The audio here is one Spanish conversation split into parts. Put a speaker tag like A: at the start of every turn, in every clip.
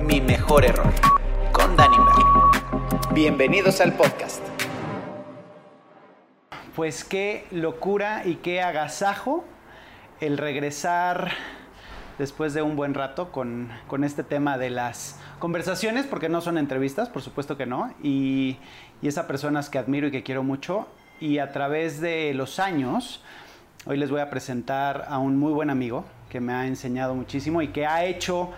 A: Mi mejor error con Danny Merlin. Bienvenidos al podcast.
B: Pues qué locura y qué agasajo el regresar después de un buen rato con, con este tema de las conversaciones, porque no son entrevistas, por supuesto que no, y, y personas que admiro y que quiero mucho, y a través de los años, hoy les voy a presentar a un muy buen amigo que me ha enseñado muchísimo y que ha hecho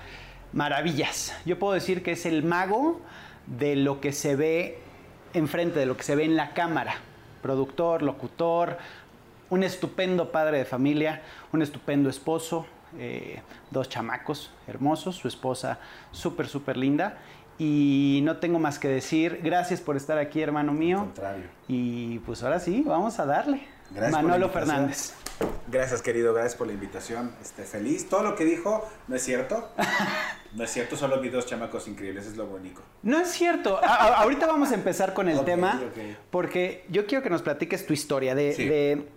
B: maravillas. Yo puedo decir que es el mago de lo que se ve enfrente, de lo que se ve en la cámara. Productor, locutor, un estupendo padre de familia, un estupendo esposo, eh, dos chamacos hermosos, su esposa súper, súper linda. Y no tengo más que decir, gracias por estar aquí, hermano mío.
C: Al contrario.
B: Y pues ahora sí, vamos a darle.
C: Gracias
B: Manolo. Fernández.
C: Gracias, querido, gracias por la invitación. Este, feliz. Todo lo que dijo no es cierto. No es cierto, solo vi dos chamacos increíbles, es lo bonito.
B: No es cierto. A- ahorita vamos a empezar con el tema, porque yo quiero que nos platiques tu historia de,
C: Sí.
B: de-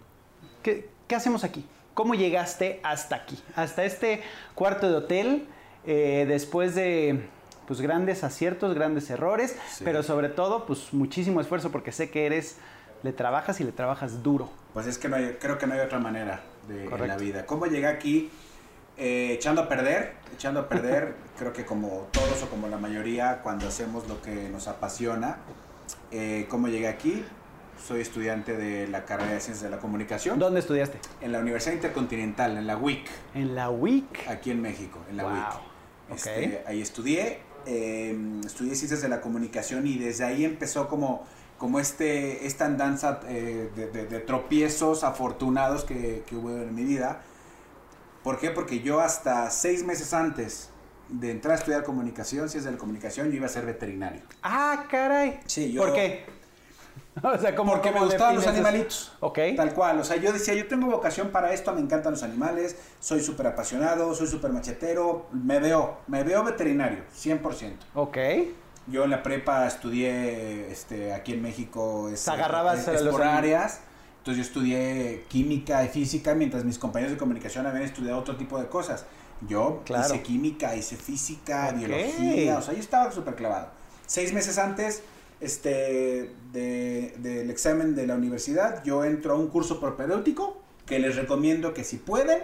B: ¿qué, qué hacemos aquí. ¿Cómo llegaste hasta aquí? Hasta este cuarto de hotel, eh, después de pues, grandes aciertos, grandes errores,
C: Sí.
B: pero sobre todo, pues muchísimo esfuerzo, porque sé que eres, le trabajas y le trabajas duro.
C: Pues es que no hay- creo que no hay otra manera de, en la vida. ¿Cómo llegué aquí? Eh, echando a perder, echando a perder, creo que como todos o como la mayoría, cuando hacemos lo que nos apasiona. Eh, ¿Cómo llegué aquí? Soy estudiante de la carrera de Ciencias de la Comunicación
B: ¿Dónde estudiaste?
C: en la Universidad Intercontinental, en la UIC,
B: En la WIC.
C: aquí en México, en la
B: Wow.
C: UIC.
B: Ok.
C: Este, ahí estudié, eh, estudié ciencias de la comunicación y desde ahí empezó como, como este, esta andanza eh, de, de- de tropiezos afortunados que, que hubo en mi vida. ¿Por qué? Porque yo hasta seis meses antes de entrar a estudiar comunicación, ciencias de la comunicación, yo iba a ser veterinario.
B: Ah, caray.
C: Sí, yo-
B: ¿Por qué? O sea, ¿cómo,
C: Porque me gustaban los animalitos.
B: Ok.
C: Tal cual, o sea, yo decía, yo tengo vocación para esto, me encantan los animales, soy súper apasionado, soy súper machetero, me veo, me veo veterinario, 100%.
B: Ok.
C: Yo en la prepa estudié este, aquí en México es,
B: agarrabas
C: es- es por áreas. Entonces yo estudié química y física mientras mis compañeros de comunicación habían estudiado otro tipo de cosas. Yo
B: Claro.
C: hice química, hice física, biología, o sea, yo estaba súper clavado. Seis meses antes este, de- del examen de la universidad, yo entro a un curso propedéutico que les recomiendo que si pueden,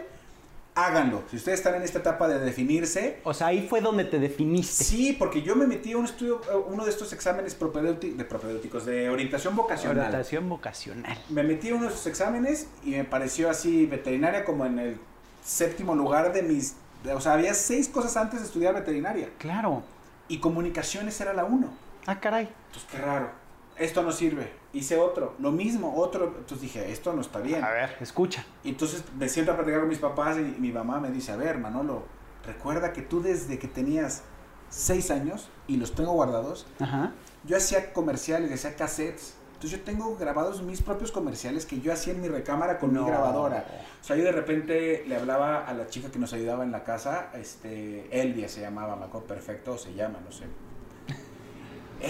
C: háganlo. Si ustedes están en esta etapa de definirse,
B: O sea, ahí fue donde te definiste.
C: Sí, porque yo me metí a un estudio, eh, uno de estos exámenes propedéuti- de propedéuticos, de orientación vocacional.
B: Orientación vocacional.
C: Me metí a uno de esos exámenes y me pareció así veterinaria como en el séptimo lugar de mis... de- o sea, había seis cosas antes de estudiar veterinaria.
B: Claro.
C: Y comunicaciones era la uno.
B: Ah, caray.
C: Entonces, qué raro. Esto no sirve. Hice otro. Lo mismo, otro. Entonces dije, esto no está bien.
B: A ver, escucha.
C: Y entonces me siento a platicar con mis papás y mi mamá me dice, a ver, Manolo, recuerda que tú desde que tenías seis años, y los tengo guardados,
B: Ajá.
C: yo hacía comerciales, hacía cassettes. Entonces yo tengo grabados mis propios comerciales que yo hacía en mi recámara con
B: No.
C: mi grabadora. O sea, yo de repente le hablaba a la chica que nos ayudaba en la casa, este, Elvia se llamaba, me acuerdo perfecto, o se llama, no sé.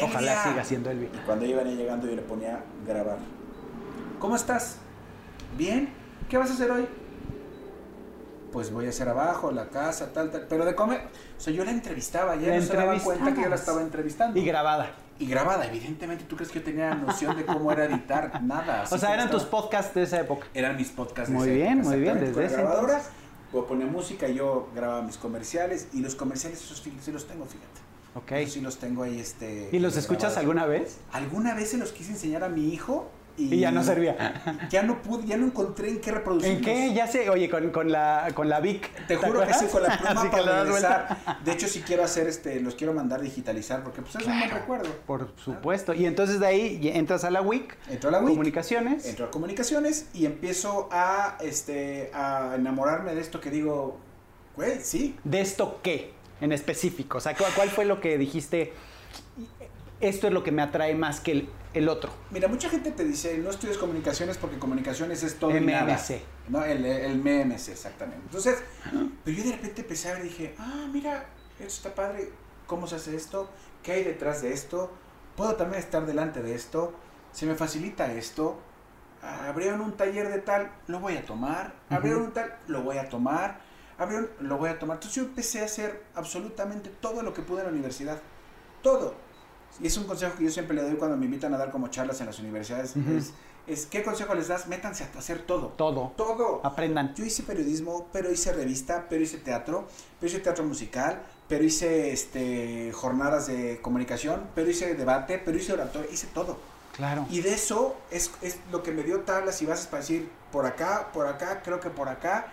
B: Ojalá
C: "Elvia".
B: siga siendo Elvia.
C: Y cuando iban llegando yo le ponía grabar. ¿Cómo estás? Bien. ¿Qué vas a hacer hoy? Pues voy a hacer abajo, la casa, tal, tal. Pero de comer. O sea, yo la entrevistaba, ya
B: La
C: no se daba cuenta que yo la estaba entrevistando.
B: Y grabada.
C: Y grabada, evidentemente, ¿tú crees que yo tenía noción de cómo era editar? Nada.
B: O sea, eran tus
C: estaba.
B: podcasts de esa época.
C: Eran mis podcasts de
B: Muy
C: esa
B: bien,
C: época,
B: muy bien,
C: exactamente,
B: desde
C: con la
B: ese
C: grabadora.
B: entonces.
C: Ponía música yo grababa mis comerciales. Y los comerciales, esos sí los tengo, fíjate.
B: Ok.
C: Esos sí los tengo ahí, este...
B: ¿Y los escuchas
C: grabados.
B: alguna vez?
C: Alguna vez se los quise enseñar a mi hijo y,
B: Y ya no servía.
C: Ya no pude, ya no encontré en qué reproducirlos.
B: ¿En qué? Ya sé. Oye, con, con la, con la Vic.
C: Te juro que sí, con la pluma para regresar. De hecho, sí quiero hacer este, los quiero mandar digitalizar porque pues es un buen recuerdo.
B: Por supuesto. Y entonces de ahí entras a la WIC.
C: Entro a la WIC.
B: Comunicaciones.
C: Entro a comunicaciones y empiezo a, este, a enamorarme de esto que digo, güey, sí.
B: ¿De esto qué? En específico. O sea, ¿cuál, fue lo que dijiste? Esto es lo que me atrae más que el, el otro.
C: Mira, mucha gente te dice, no estudies comunicaciones porque comunicaciones es todo y nada.
B: MMC.
C: No, el, el MMC, exactamente. Entonces, pero yo de repente empecé a ver y dije, ah, mira, esto está padre, ¿cómo se hace esto? ¿Qué hay detrás de esto? ¿Puedo también estar delante de esto? se me facilita esto, abrieron un taller de tal, lo voy a tomar, abrieron un tal, lo voy a tomar, abrieron, lo voy a tomar. Entonces yo empecé a hacer absolutamente todo lo que pude en la universidad, todo. Y es un consejo que yo siempre le doy cuando me invitan a dar como charlas en las universidades, es, es, ¿qué consejo les das? Métanse a hacer todo.
B: Todo.
C: Todo.
B: Aprendan.
C: Yo hice periodismo, pero hice revista, pero hice teatro, pero hice teatro musical, pero hice este, jornadas de comunicación, pero hice debate, pero hice oratorio, hice todo.
B: Claro.
C: Y de eso es, es lo que me dio tablas y bases para decir, por acá, por acá, creo que por acá.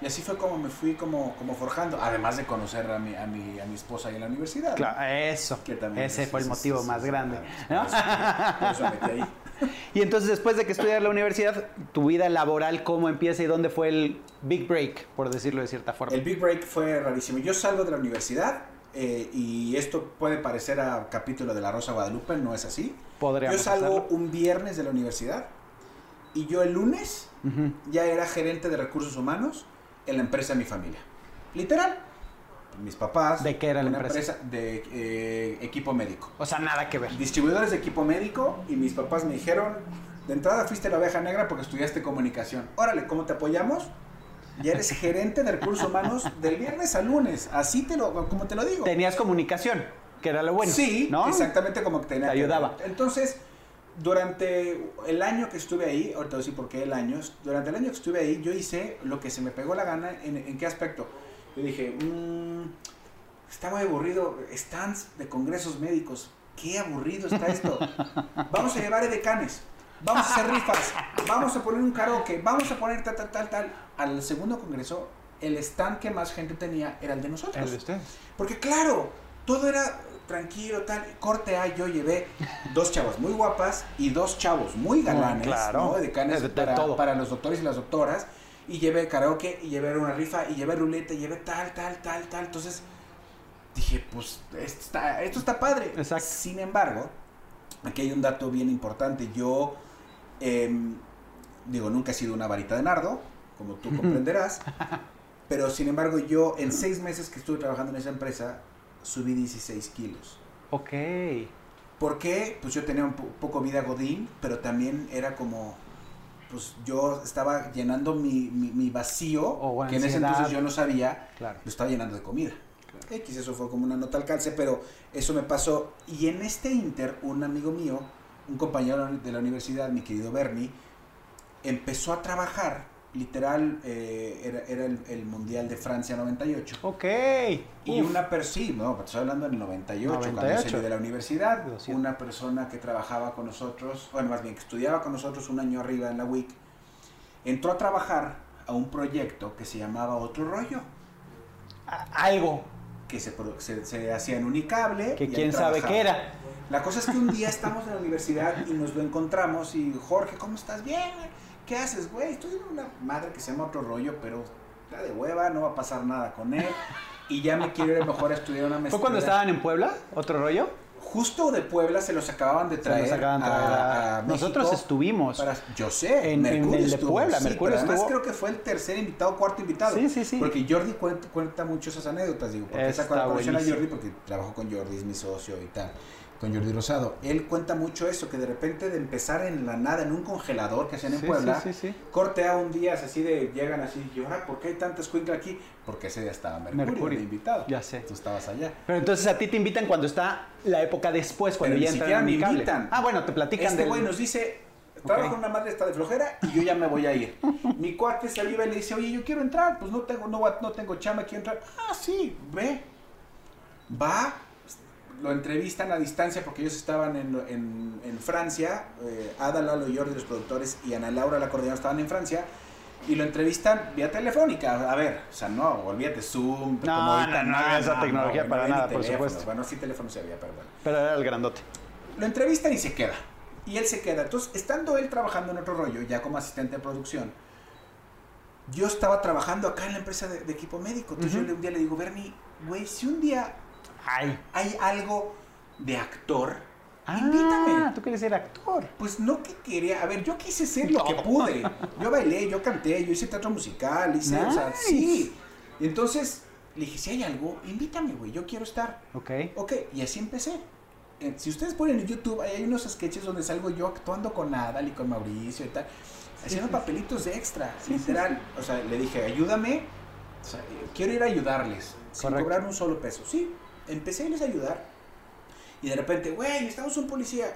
C: Y así fue como me fui como, como forjando, además de conocer a mi, a mi, a mi esposa ahí en la universidad.
B: Claro, eso.
C: Que también
B: Ese
C: es-
B: fue el
C: es-
B: motivo
C: es-
B: más grande.
C: claro,
B: ¿no?
C: Por eso me metí ahí.
B: Y entonces después de que estudias la universidad, tu vida laboral, ¿cómo empieza y dónde fue el big break, por decirlo de cierta forma?
C: El Big Break fue rarísimo. Yo salgo de la universidad eh, y esto puede parecer a capítulo de La Rosa Guadalupe, no es así.
B: Podríamos
C: Yo salgo
B: hacerlo.
C: un viernes de la universidad y yo el lunes ya era gerente de recursos humanos en la empresa de mi familia. Literal. Mis papás.
B: ¿De qué era la
C: una
B: empresa?
C: de eh, equipo médico.
B: O sea, nada que ver.
C: Distribuidores de equipo médico y mis papás me dijeron, de entrada fuiste la oveja negra porque estudiaste comunicación. Órale, ¿cómo te apoyamos? Ya eres gerente de recursos humanos del viernes al lunes. Así te lo, como te lo digo.
B: Tenías comunicación, que era lo bueno.
C: sí,
B: ¿no?
C: exactamente como que tenía
B: Te
C: que
B: ayudaba.
C: ver. Entonces, durante el año que estuve ahí, ahorita voy a decir por qué el año, durante el año que estuve ahí, yo hice lo que se me pegó la gana. ¿En, en qué aspecto? Yo dije, mmm, está muy aburrido, stands de congresos médicos, qué aburrido está esto. Vamos a llevar edecanes, vamos a hacer rifas, vamos a poner un karaoke, vamos a poner tal, tal, tal, tal. Al segundo congreso, el stand que más gente tenía era el de nosotros.
B: El de ustedes.
C: Porque claro, todo era tranquilo, tal. Corte A, yo llevé dos chavas muy guapas y dos chavos muy galanes,
B: claro.
C: ¿no?
B: De- de
C: para,
B: todo.
C: para los doctores y las doctoras. Y llevé karaoke, y llevé una rifa, y llevé ruleta, y llevé tal, tal, tal, tal. Entonces dije, pues esto está, esto está padre.
B: Exacto.
C: Sin embargo, aquí hay un dato bien importante. Yo, em, digo, nunca he sido una varita de nardo, como tú comprenderás. pero sin embargo, yo en seis meses que estuve trabajando en esa empresa, subí 16 kilos.
B: Ok.
C: ¿Por qué? Pues yo tenía un po- poco vida godín, pero también era como, pues yo estaba llenando mi, mi- mi vacío,
B: O
C: que en ese entonces yo no sabía,
B: Claro.
C: lo estaba llenando de comida. X, eso fue como una nota al calce, pero eso me pasó. Y en este inter, un amigo mío, un compañero de la universidad, mi querido Bernie, empezó a trabajar, literal, eh, era, era el, el Mundial de Francia 98.
B: Ok.
C: Y
B: Uf.
C: una persona, sí, no, estoy hablando del 98, cuando
B: 98.
C: salí de la universidad, una persona que trabajaba con nosotros, bueno, más bien que estudiaba con nosotros un año arriba en la WIC, entró a trabajar a un proyecto que se llamaba Otro Rollo,
B: A- Algo
C: que se, se, se hacía en Unicable.
B: que quién sabe qué era.
C: La cosa es que un día estamos en la universidad y nos lo encontramos y Jorge, ¿cómo estás? Bien, güey. ¿Qué haces, güey? Estoy en una madre que se llama Otro Rollo, pero está de hueva, no va a pasar nada con él. Y ya me quiero ir mejor a estudiar una maestría.
B: ¿Fue cuando estaban en Puebla? ¿Otro rollo?
C: Justo de Puebla se los acababan de
B: Se
C: traer.
B: nos acaban de traer
C: a-
B: a-
C: a
B: Nosotros estuvimos.
C: para- yo sé,
B: En- en el de Puebla,
C: sí,
B: Mercurio
C: pero además
B: estuvo-
C: creo que fue el tercer invitado, cuarto invitado.
B: Sí, sí, sí.
C: Porque Jordi cuenta, cuenta mucho esas anécdotas, digo, porque esa colaboración a. Jordi, porque trabajo con Jordi, es mi socio y tal, con Jordi Rosado. Él cuenta mucho eso, que de repente de empezar en la nada, en un congelador que hacían en
B: Sí,
C: Puebla,
B: sí, sí, sí.
C: corte a un día así de, llegan así, y ahora, ¿por qué hay tantas cuincas aquí? Porque ese día estaba Mercurio,
B: Mercurio.
C: invitado.
B: Ya sé.
C: Tú estabas allá.
B: Pero entonces a ti te invitan cuando está la época después, cuando
C: Pero
B: ya
C: ni siquiera me invitan.
B: Ah, bueno, te platican
C: Este
B: del-
C: güey nos dice, trabajo una madre esta de flojera y yo ya me voy a ir. Mi cuate se iba y le dice, oye, yo quiero entrar, pues no tengo, no, no tengo chama, quiero entrar. Ah, sí, ve. Va, lo entrevistan a distancia porque ellos estaban en, en- en Francia, eh, Ada, Lalo y Jordi, los productores, y Ana Laura, la coordinadora, estaban en Francia. Y lo entrevistan vía telefónica. A ver, o sea, no, olvídate, Zoom.
B: No,
C: como ahorita,
B: no, no había esa tecnología
C: no
B: para nada, por supuesto.
C: Bueno, sí, teléfono se había, pero bueno.
B: Pero era el grandote.
C: Lo entrevistan y se queda. Y él se queda. Entonces, estando él trabajando en otro rollo, ya como asistente de producción, yo estaba trabajando acá en la empresa de, de equipo médico. Entonces yo un día le digo, Bernie, güey, si un día
B: Ay.
C: hay algo de actor,
B: Ah,
C: invítame.
B: tú quieres ser actor.
C: Pues no que quería, a ver, yo quise ser lo que pude. Yo bailé, yo canté, yo hice teatro musical, hice, o sea,
B: Nice.
C: sí. Y entonces le dije, si hay algo, invítame, güey, yo quiero estar.
B: Ok.
C: Ok, y así empecé. eh, si ustedes ponen en YouTube, ahí hay unos sketches donde salgo yo actuando con Adal y con Mauricio y tal, haciendo papelitos de extra, literal. O sea, le dije, ayúdame, o sea, quiero ir a ayudarles, sin cobrar un solo peso. Sí, empecé a irles a ayudar. Y de repente, güey, necesitamos un policía.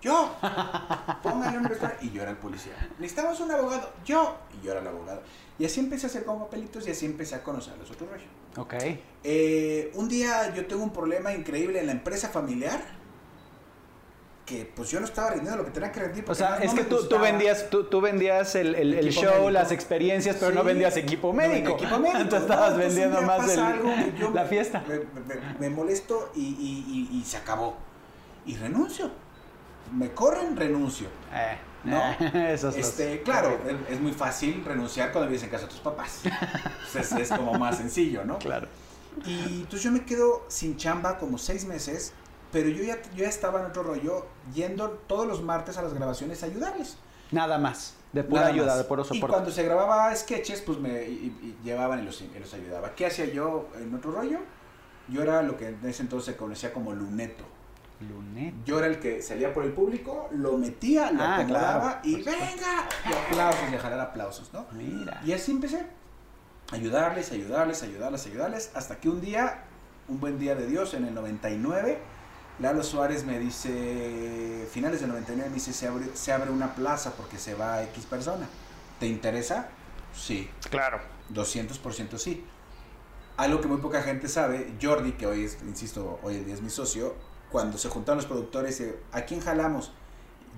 C: Yo, póngale un restaurante. Y yo era el policía. Necesitamos un abogado. Yo, y yo era el abogado. Y así empecé a hacer como papelitos y así empecé a conocer a los otros rayos.
B: Ok.
C: Eh, un día yo tengo un problema increíble en la empresa familiar que pues yo no estaba rindiendo lo que tenía que rendir.
B: O sea,
C: no-
B: es
C: no
B: que tú, vendías, tú, tú vendías el, el- el
C: Equipo
B: show,
C: médico.
B: las experiencias, pero no vendías equipo
C: no
B: médico.
C: equipo médico. No,
B: estabas
C: entonces un
B: vendiendo más el-
C: algo que yo
B: la
C: me-
B: fiesta.
C: Me, me- me molesto y, y- y- y se acabó. Y renuncio. Me corren, renuncio.
B: Eh,
C: ¿No?
B: eh, esos los-
C: Este, claro, es, es muy fácil renunciar cuando vives en casa de tus papás. Entonces es como más sencillo, ¿no?
B: Claro.
C: Y entonces yo me quedo sin chamba como seis meses, pero yo ya, yo ya estaba en otro rollo, yendo todos los martes a las grabaciones a ayudarles.
B: Nada más. De pura
C: Nada
B: ayuda,
C: más.
B: de puro
C: Y
B: soporte.
C: cuando se grababa sketches, pues me y- y llevaban y los, y los ayudaba. ¿Qué hacía yo en otro rollo? Yo era lo que en ese entonces se conocía como luneto.
B: Lunet.
C: Yo era el que salía por el público, lo metía, lo
B: Ah,
C: acomodaba
B: claro,
C: y venga, y aplausos, y a jalar aplausos, ¿no?
B: Mira.
C: Y así empecé. Ayudarles, ayudarles, ayudarles, ayudarles. Hasta que un día, un buen día de Dios, en el 99, Lalo Suárez me dice, finales del 99, me dice, se abre, se abre una plaza porque se va X persona. ¿Te interesa? Sí.
B: Claro.
C: 200% sí. Algo que muy poca gente sabe, Jordi, que hoy es, insisto, hoy día es mi socio, cuando se juntaron los productores, eh, ¿a quién jalamos?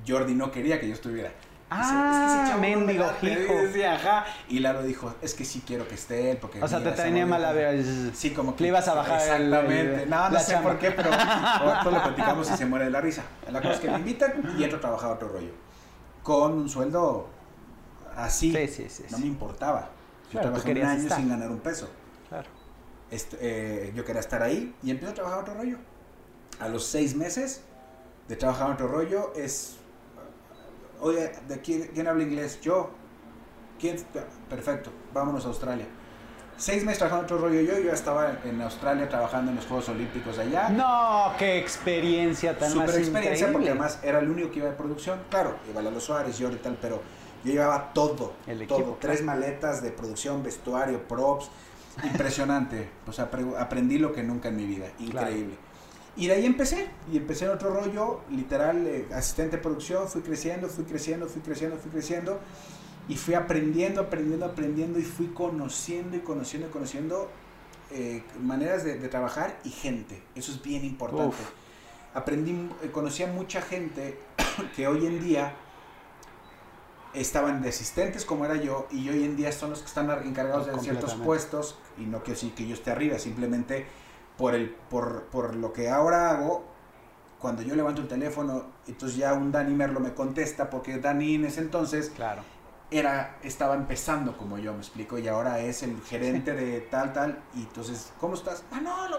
C: Jordi no quería que yo estuviera.
B: Ah,
C: no me
B: mendigo
C: late".
B: hijo.
C: Y decía, ajá. Y Lalo dijo, es que sí quiero que esté él, porque...
B: O sea, te tenía mala
C: morrita".
B: vera.
C: Sí, como que...
B: Le ibas a bajar
C: Exactamente.
B: el-
C: no, no sé
B: chamba.
C: por qué, pero ahora lo platicamos y se muere de la risa. La cosa es que me invitan y entro a trabajar otro rollo. Con un sueldo así.
B: Sí, sí, sí.
C: No me importaba. Yo
B: Claro,
C: trabajé un año
B: estar.
C: sin ganar un peso.
B: Claro.
C: Este, eh, yo quería estar ahí y empiezo a trabajar otro rollo. A los seis meses de trabajar otro rollo es, oye, ¿de quién, quién habla inglés? Yo. ¿Quién? Perfecto, vámonos a Australia. Seis meses trabajando otro rollo yo, yo ya estaba en Australia trabajando en los Juegos Olímpicos allá.
B: No, qué experiencia tan más
C: Super experiencia porque además era el único que iba de producción. Claro, iba Lalo Suárez, yo y tal, pero yo llevaba todo.
B: El
C: todo.
B: equipo,
C: Tres maletas de producción, vestuario, props. Impresionante. o sea, aprendí lo que nunca en mi vida. Increíble. Y de ahí empecé. Y empecé en otro rollo, literal, eh, asistente de producción. Fui creciendo, fui creciendo, fui creciendo, fui creciendo. Y fui aprendiendo, aprendiendo, aprendiendo. Y fui conociendo y conociendo y conociendo eh, maneras de, de trabajar y gente. Eso es bien importante
B: Uf.
C: aprendí, eh, conocí a mucha gente que hoy en día estaban de asistentes como era yo y hoy en día son los que están ar- encargados de ciertos puestos y no quiero decir que yo esté arriba, simplemente por, el, por, por lo que ahora hago, cuando yo levanto el teléfono, entonces ya un Dani Merlo me contesta porque Dani en ese entonces
B: Claro.
C: era, estaba empezando como yo, me explico, y ahora es el gerente de tal, tal, y entonces, ¿cómo estás? Ah, no, lo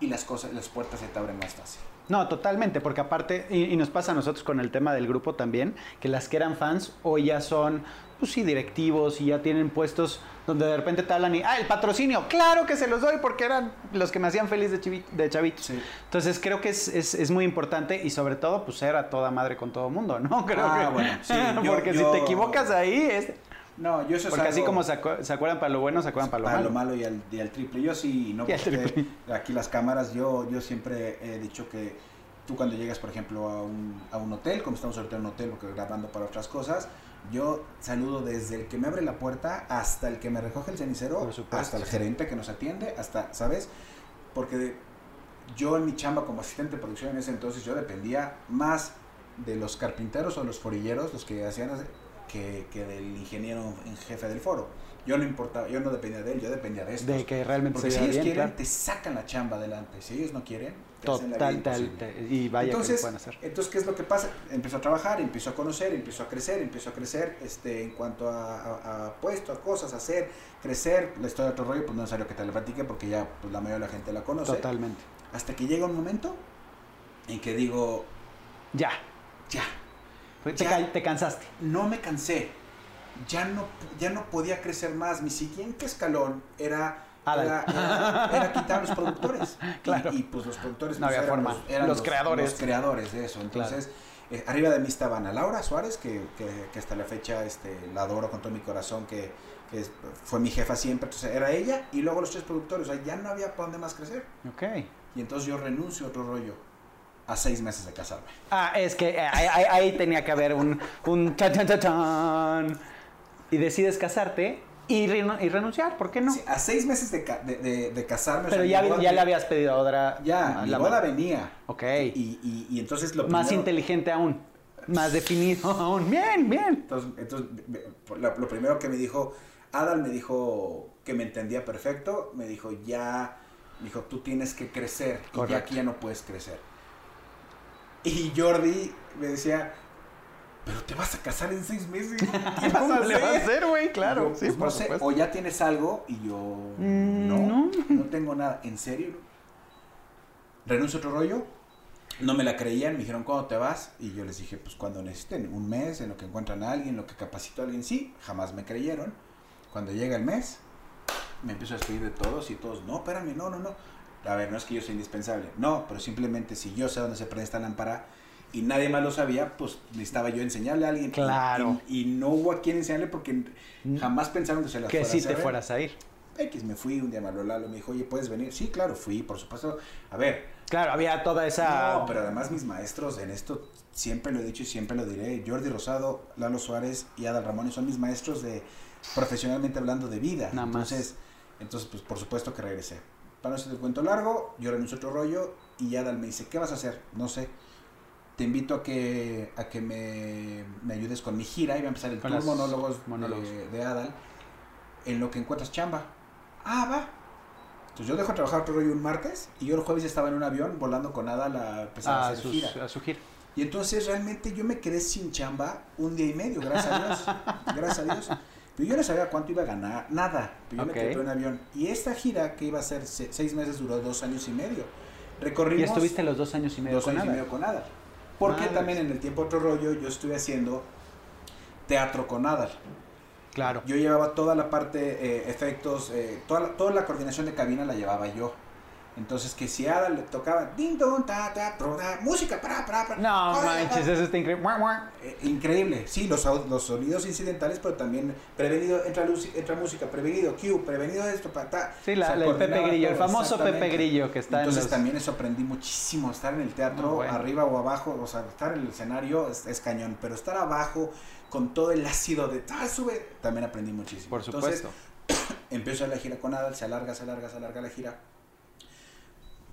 C: Y las cosas, las puertas se te abren más fácil.
B: No, totalmente, porque aparte, y, y nos pasa a nosotros con el tema del grupo también, que las que eran fans hoy ya son, pues sí, directivos y ya tienen puestos donde de repente te hablan y, ah, el patrocinio, claro que se los doy porque eran los que me hacían feliz de, chivi- de chavitos.
C: Sí.
B: Entonces creo que es, es- es muy importante y sobre todo, pues ser a toda madre con todo mundo, ¿no? Creo
C: Ah,
B: que,
C: bueno, sí, yo-
B: porque
C: yo-
B: si te equivocas ahí, es...
C: No, yo eso es
B: Porque así como se, acu- se acuerdan para lo bueno, se acuerdan para lo malo.
C: y al, y al triple. Yo sí, no porque aquí las cámaras, yo, yo siempre he dicho que tú cuando llegas, por ejemplo, a un, a un hotel, como estamos ahorita en un hotel, porque grabando para otras cosas, yo saludo desde el que me abre la puerta hasta el que me recoge el cenicero, hasta el gerente que nos atiende, hasta, ¿sabes? Porque yo en mi chamba como asistente de producción en ese entonces, yo dependía más de los carpinteros o los forilleros, los que hacían, que, que del ingeniero en jefe del foro. Yo no importaba, yo no dependía de él, yo dependía de estos.
B: De que realmente
C: Porque
B: se
C: si ellos
B: bien,
C: quieren,
B: claro.
C: te sacan la chamba adelante. Si ellos no quieren, te hacen la
B: Total,
C: vida
B: tal, y vaya que
C: entonces,
B: lo pueden hacer.
C: entonces, ¿qué es lo que pasa? Empezó a trabajar, empezó a conocer, empezó a crecer, empezó a crecer este, en cuanto a, a, a puesto, a cosas, a hacer, crecer. La historia de otro rollo, pues no es necesario que te la platique porque ya pues, la mayoría de la gente la conoce.
B: Totalmente.
C: Hasta que llega un momento en que digo,
B: Ya.
C: ya,
B: Te,
C: Ya.
B: ca- te cansaste.
C: no me cansé. Ya no, ya no podía crecer más. Mi siguiente escalón era
B: Adal.
C: era, era- era quitar los productores.
B: Claro.
C: Y, y, pues los productores
B: No
C: pues,
B: había
C: eran,
B: forma.
C: Los, eran
B: Los creadores.
C: los creadores de eso. Entonces, eh, arriba de mí estaba Ana Laura Suárez, que, que, que hasta la fecha este, la adoro con todo mi corazón, que, que fue mi jefa siempre. Entonces era ella y luego los tres productores. O sea, ya no había para dónde más crecer.
B: Ok.
C: Y entonces yo renuncio a otro rollo a seis meses de casarme.
B: Ah, es que eh, ahí, ahí- ahí tenía que haber un, un chan, chan, chan. Y decides casarte y, renu- y renunciar, ¿por qué no?
C: Sí, a seis meses de, de, de- de casarme. o
B: Pero
C: sea,
B: ya,
C: boda-
B: ya le habías pedido a otra.
C: Ya,
B: a la
C: boda venía.
B: Ok.
C: Y, y, y entonces lo
B: Más
C: primero-
B: inteligente aún. Más definido aún. Bien, bien.
C: Entonces, entonces lo primero que me dijo, Adal me dijo que me entendía perfecto, me dijo, ya, me dijo, tú tienes que crecer y ya
B: Correcto.
C: aquí ya no puedes crecer. Y Jordi me decía, pero te vas a casar en seis meses, ¿qué vas a
B: le va a
C: hacer?
B: hacer, güey? Claro,
C: Yo,
B: sí,
C: pues, no sé, o ya tienes algo y yo,
B: Mm,
C: no,
B: no.
C: no, tengo nada, ¿en serio? Renuncio a otro rollo, no me la creían, me dijeron, ¿cuándo te vas? Y yo les dije, pues cuando necesiten, un mes, en lo que encuentran a alguien, en lo que capacito a alguien, sí, jamás me creyeron. Cuando llega el mes, me empiezo a despedir de todos y todos, no, espérame, no, no, no. A ver, no es que yo sea indispensable, no, pero simplemente si yo sé dónde se prende esta lámpara y nadie más lo sabía, pues necesitaba yo enseñarle a alguien.
B: Claro.
C: Y, y no hubo a quien enseñarle porque jamás pensaron que se las
B: Que sí te fueras a ir.
C: X, me fui, un día me habló Lalo, me dijo, oye, ¿puedes venir? Sí, claro, fui, por supuesto. A ver,
B: Claro, había toda esa.
C: no, pero además mis maestros en esto, siempre lo he dicho y siempre lo diré, Jordi Rosado, Lalo Suárez y Adal Ramón son mis maestros de, profesionalmente hablando, de vida.
B: Nada más.
C: entonces, entonces, pues por supuesto que regresé. Para no hacer el cuento largo, yo renuncio a otro rollo y Adal me dice, ¿qué vas a hacer? No sé. Te invito a que, a que me, me ayudes con mi gira. Iba a empezar el tour monólogos,
B: monólogos.
C: De, de Adal. En lo que encuentras chamba. Ah, va. Entonces yo dejo de trabajar otro rollo un martes y yo el jueves estaba en un avión volando con Adal a empezar a
B: a,
C: hacer
B: sus-
C: gira.
B: a su gira.
C: Y entonces realmente yo me quedé sin chamba un día y medio, gracias a Dios. gracias a Dios. Pero yo no sabía cuánto iba a ganar, nada. Pero yo me quedé en un avión. Y esta gira que iba a ser se- seis meses duró dos años y medio. Recorrimos
B: Y estuviste los dos años y medio
C: dos
B: con
C: años y medio con Adal. Porque también en el tiempo otro rollo yo estuve haciendo teatro con Adal.
B: Claro.
C: Yo llevaba toda la parte, eh, efectos, eh, toda, la, toda la coordinación de cabina la llevaba yo. Entonces que si a Adal le tocaba din don ta ta tro, da, música para para para
B: No manches, eso está increíble.
C: Eh, increíble, sí, los, los sonidos incidentales, pero también prevenido, entra, luz, entra música, prevenido, cue, prevenido esto, para ta.
B: Sí, la- el Pepe Grillo, el famoso Pepe. Grillo que está
C: Entonces
B: en los...
C: también eso aprendí muchísimo, estar en el teatro,
B: bueno.
C: arriba o abajo, o sea, estar en el escenario es, es cañón, pero estar abajo con todo el ácido de, ah, sube, también aprendí muchísimo.
B: Por
C: Entonces,
B: supuesto.
C: empiezo la gira con Adal, se alarga, se alarga, se alarga la gira.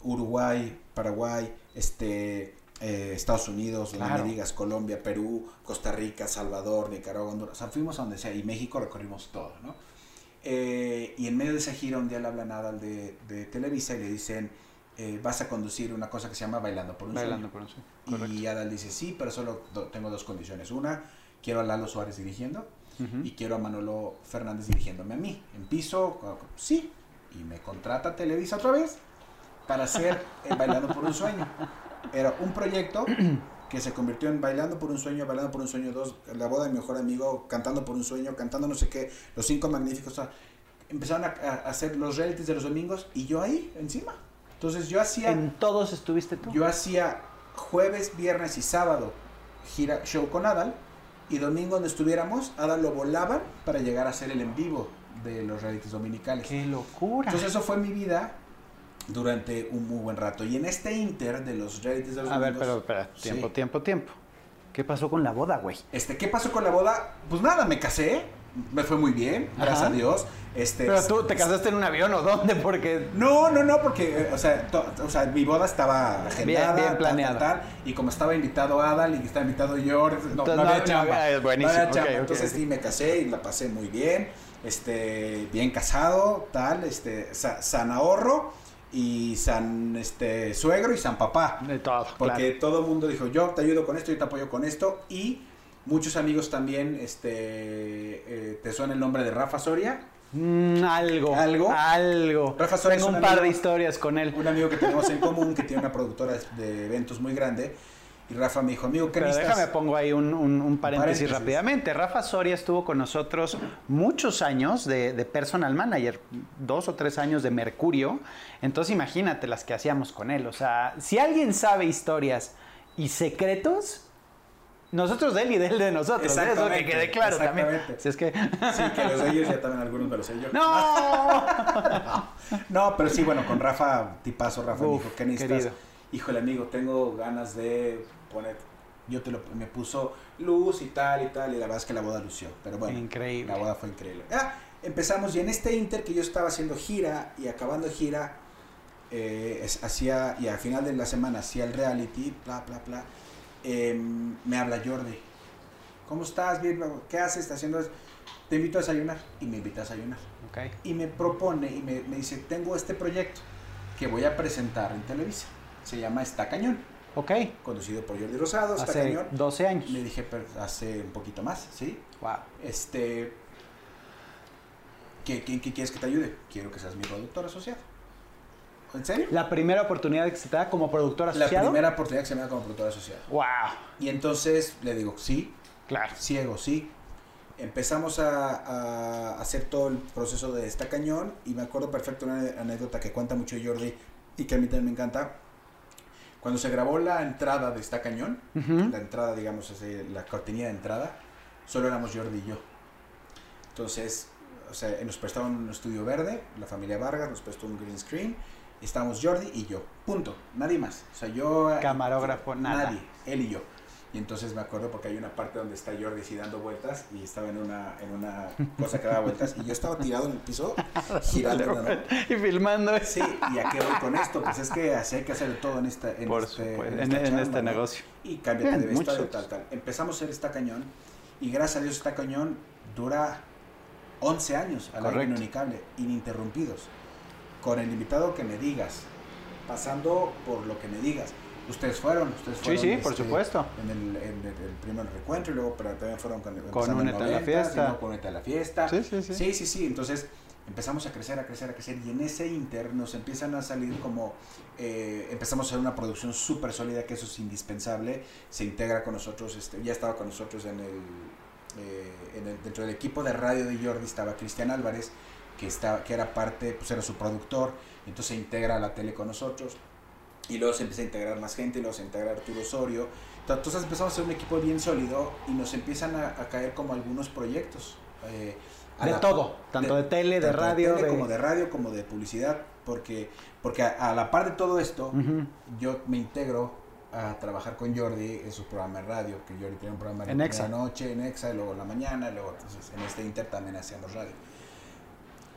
C: Uruguay, Paraguay, este, eh, Estados Unidos,
B: Claro.
C: me digas, Colombia, Perú, Costa Rica, Salvador, Nicaragua, Honduras. O sea, fuimos a donde sea y México recorrimos todo, ¿no? Eh, y en medio de esa gira un día le hablan a Adal de, de Televisa y le dicen, eh, vas a conducir una cosa que se llama Bailando por un
B: Bailando
C: Sueño".
B: por un sueño.
C: Y Adal dice, sí, pero solo do- tengo dos condiciones. Una, quiero a Lalo Suárez dirigiendo y quiero a Manolo Fernández dirigiéndome a mí. En piso, sí, y me contrata Televisa otra vez para hacer el Bailando por un Sueño. Era un proyecto que se convirtió en Bailando por un Sueño, Bailando por un Sueño 2, La boda de mi mejor amigo, Cantando por un Sueño, Cantando no sé qué, Los Cinco Magníficos. o sea, empezaron a, a hacer los realities de los domingos y yo ahí, encima. Entonces yo hacía...
B: En todos estuviste tú.
C: Yo hacía jueves, viernes y sábado gira show con Adal y domingo donde estuviéramos, Adal lo volaban para llegar a hacer el en vivo de los realities dominicales.
B: ¡Qué locura!
C: Entonces eso fue mi vida durante un muy buen rato. Y en este inter de los realities de los
B: a ver, pero espera,
C: Sí.
B: tiempo, tiempo, tiempo. ¿Qué pasó con la boda, güey?
C: Este, ¿qué pasó con la boda? Pues nada, me casé, me fue muy bien, gracias
B: Ajá.
C: a Dios. Este,
B: Pero tú, ¿te casaste en un avión o dónde? Porque...
C: No, no, no, porque, o sea, to- o sea, mi boda estaba agendada.
B: bien
C: tal,
B: planeada.
C: tal, tal, y como estaba invitado Adal y estaba invitado yo, no,
B: Entonces,
C: no
B: no,
C: había
B: no
C: chamba.
B: había- buenísimo,
C: No había chamba.
B: ok,
C: Entonces
B: ok.
C: sí, me casé y la pasé muy bien. Este, bien casado, tal, este, sa- san ahorro y san este, suegro y san papá.
B: De todo,
C: Porque
B: claro.
C: todo el mundo dijo, yo te ayudo con esto, yo te apoyo con esto. Y muchos amigos también, este, eh, ¿te suena el nombre de Rafa Soria?
B: Mm, algo.
C: ¿Algo?
B: Algo.
C: Rafa Suárez
B: Tengo
C: es
B: un
C: un
B: par de historias con él.
C: un amigo que tenemos en común que tiene una productora de eventos muy grande Y Rafa me dijo, amigo, ¿qué
B: Pero déjame pongo ahí un, un- un paréntesis,
C: paréntesis.
B: rápidamente. Rafa Soria estuvo con nosotros muchos años de, de personal manager, dos o tres años de Mercurio. Entonces imagínate las que hacíamos con él. O sea, si alguien sabe historias y secretos, nosotros de él y de él de nosotros. ¿eh? Eso que quede claro también.
C: exactamente.
B: Si es que...
C: Sí, que los de ellos ya también algunos me los sé yo.
B: ¡No!
C: No, pero sí, bueno, con Rafa, tipazo, Rafa
B: Uf,
C: me dijo, ¿qué necesitas?
B: querido.
C: Híjole, amigo, tengo ganas de poner, yo te lo, me puso luz y tal y tal, y la verdad es que la boda lució, pero bueno,
B: Increíble.
C: la boda fue increíble. Ah, empezamos y en este inter que yo estaba haciendo gira y acabando gira, eh, es- hacía, y al final de la semana hacía el reality, bla, bla, bla, em, me habla Jordi, ¿cómo estás? Bien, ¿qué haces? ¿Estás haciendo? eso? Te invito a desayunar y me invita a desayunar y me propone y me, me dice, tengo este proyecto que voy a presentar en Televisa. Se llama Está Cañón,
B: Ok.
C: conducido por Jordi Rosado, Está
B: Hace
C: Cañón.
B: 12 años.
C: Le dije, pero hace un poquito más, ¿sí?
B: Wow.
C: Este, ¿qué, qué, qué quieres que te ayude? Quiero que seas mi productor asociado. ¿En serio?
B: La primera oportunidad que se te da como productor
C: La
B: asociado.
C: primera oportunidad que se me da como productor asociado.
B: Wow.
C: Y entonces le digo, sí,
B: Claro.
C: ciego, sí. Empezamos a, a hacer todo el proceso de esta cañón y me acuerdo perfecto una anécdota que cuenta mucho Jordi y que a mí también me encanta. Cuando se grabó la entrada de esta cañón, la entrada, digamos, así, la cortinilla de entrada, solo éramos Jordi y yo. Entonces, o sea, nos prestaron un estudio verde, la familia Vargas nos prestó un green screen, estábamos Jordi y yo, punto, nadie más. O sea, yo...
B: Camarógrafo, nada.
C: Nadie, él y yo. Y entonces me acuerdo porque hay una parte donde está Jordi así dando vueltas y estaba en una, en una cosa que daba vueltas y yo estaba tirado en el piso girando. ¿no?
B: Y filmando.
C: Sí, ¿y a qué voy con esto? Pues es que así hay que hacer todo en, esta, en,
B: Por
C: este,
B: en,
C: esta
B: en
C: chamba,
B: este
C: ¿no?
B: negocio.
C: Y cámbiate
B: Bien,
C: de vestuario, tal, tal. Empezamos a hacer esta cañón y gracias a Dios esta cañón dura 11 años al aire
B: Correcto.
C: en Unicable, ininterrumpidos. Con el invitado que me digas, pasando por lo que me digas. Ustedes fueron, ustedes
B: Sí,
C: fueron.
B: sí, por
C: este,
B: supuesto.
C: En el, en el- el primer recuentro y luego pero también fueron con,
B: Con Únete a la
C: 90s, y
B: Fiesta.
C: con Únete a la Fiesta.
B: Sí, sí, sí.
C: Sí, sí, sí. Entonces empezamos a crecer, a crecer, a crecer. Y en ese inter nos empiezan a salir como. eh, empezamos a hacer una producción súper sólida, que eso es indispensable. Se integra con nosotros, este, ya estaba con nosotros en el, eh, en el- Dentro del equipo de radio de Jordi estaba Cristian Álvarez, que, estaba, que era parte, pues era su productor. Entonces se integra a la tele con nosotros. Y luego se empieza a integrar más gente, y luego se integra Arturo Osorio. Entonces empezamos a ser un equipo bien sólido y nos empiezan a, a caer como algunos proyectos. eh,
B: De
C: la-
B: todo, tanto de tele, de radio,
C: tele
B: de-
C: como de radio, como de publicidad, porque, porque a, a la par de todo esto, yo me integro a trabajar con Jordi en su programa de radio, que Jordi tiene un programa
B: En
C: la noche, en Exa, y luego en la mañana, y luego entonces, en este Inter también hacíamos radio.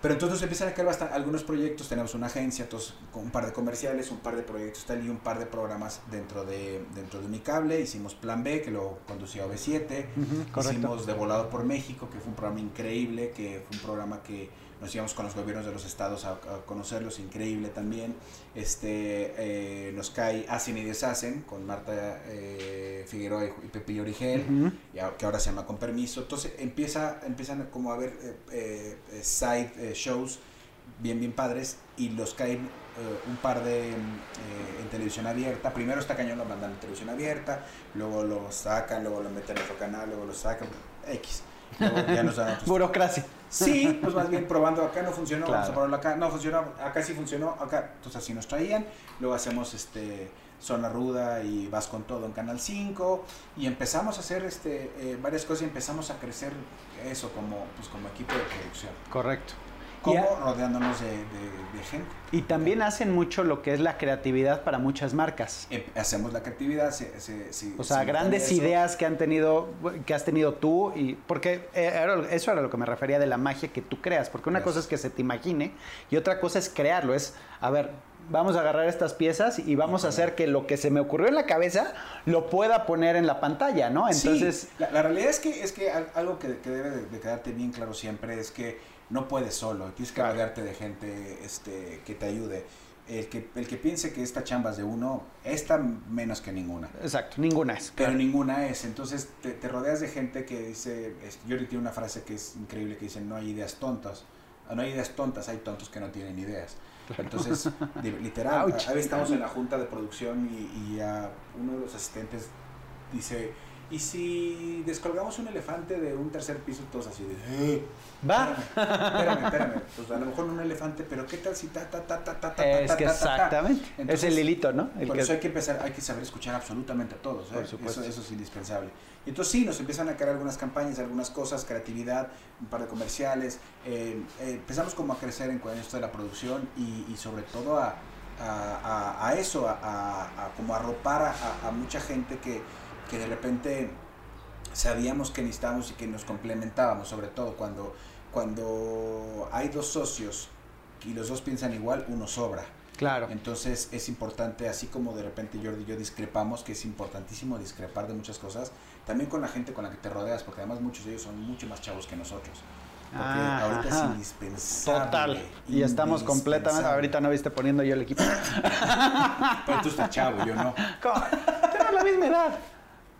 C: Pero entonces empiezan a caer bastante, algunos proyectos, tenemos una agencia, entonces un par de comerciales, un par de proyectos tal y un par de programas dentro de, dentro de Unicable, hicimos Plan B, que lo conducía OV7,
B: Ujú, correcto.
C: Hicimos De Volado por México, que fue un programa increíble, que fue un programa que nos íbamos con los gobiernos de los estados a, a conocerlos, increíble también. Este, eh, nos cae Hacen y Deshacen con Marta eh, Figueroa y, Pepe Origel, y a- que ahora se llama Con Permiso. Entonces empieza, empiezan como a haber eh, side shows bien, bien padres y los caen eh, un par de eh, en televisión abierta. Primero está cañón lo mandan en televisión abierta, luego lo sacan, luego lo meten en otro canal, luego lo sacan, X. Ya nos
B: Burocracia.
C: Sí, pues más bien probando acá no funcionó, vamos a
B: Claro.
C: probarlo acá, no funcionó, acá sí funcionó, acá, entonces así nos traían, luego hacemos este Zona Ruda y Vas con Todo en Canal 5 y empezamos a hacer este eh, varias cosas y empezamos a crecer eso como pues como equipo de producción,
B: Correcto. A-
C: rodeándonos de, de- de gente.
B: y también hacen mucho lo que es la creatividad para muchas marcas.
C: Eh, hacemos la creatividad, se, se- se-
B: O sea, grandes ideas que han tenido, que has tenido tú, y porque eh, eso era lo que me refería de la magia que tú creas, porque una cosa es que se te imagine y otra cosa es crearlo, es, a ver, vamos a agarrar estas piezas y vamos a hacer que lo que se me ocurrió en la cabeza lo pueda poner en la pantalla, ¿no? Entonces,
C: Sí, la, la realidad es que, es que al- algo que, que debe de, de quedarte bien claro siempre es que no puedes solo, tienes que
B: Claro.
C: rodearte de gente este, que te ayude. El que, el que piense que esta chamba es de uno, esta menos que ninguna.
B: exacto, ninguna es.
C: Pero ninguna es. Entonces te, te rodeas de gente que dice, es- Yuri tiene una frase que es increíble que dice, no hay ideas tontas. Ah, No hay ideas tontas, hay tontos que no tienen ideas. Entonces, de- literal, ahí estamos en la junta de producción y, uno de los asistentes dice, ¿y si descolgamos un elefante de un tercer piso? Todos así de, "Eh,
B: Va.
C: Espérame, espérame. Pues a lo mejor no un elefante, pero ¿qué tal si ta, ta, ta, ta, ta, ta,
B: Es
C: ta,
B: que
C: ta, ta, ta?
B: exactamente. es el hilito, ¿no?
C: Por eso hay que empezar, hay que saber escuchar absolutamente a todos. ¿eh? Eso, es indispensable. Y entonces sí, nos empiezan a crear algunas campañas, algunas cosas, creatividad, un par de comerciales. eh, empezamos como a crecer en esto de la producción y, sobre todo a, a, eso, a, como arropar a mucha gente que, que de repente sabíamos que necesitábamos y que nos complementábamos, sobre todo cuando, cuando hay dos socios y los dos piensan igual, uno sobra.
B: Claro.
C: Entonces es importante, así como de repente Jordi y yo discrepamos, que es importantísimo discrepar de muchas cosas, también con la gente con la que te rodeas, porque además muchos de ellos son mucho más chavos que nosotros. Porque
B: Ah,
C: ahorita
B: ajá.
C: es indispensable.
B: Total. Y estamos completamente. Ahorita no viste poniendo yo el equipo.
C: Pero tú estás chavo, yo no.
B: ¿Cómo? Tenemos la misma edad.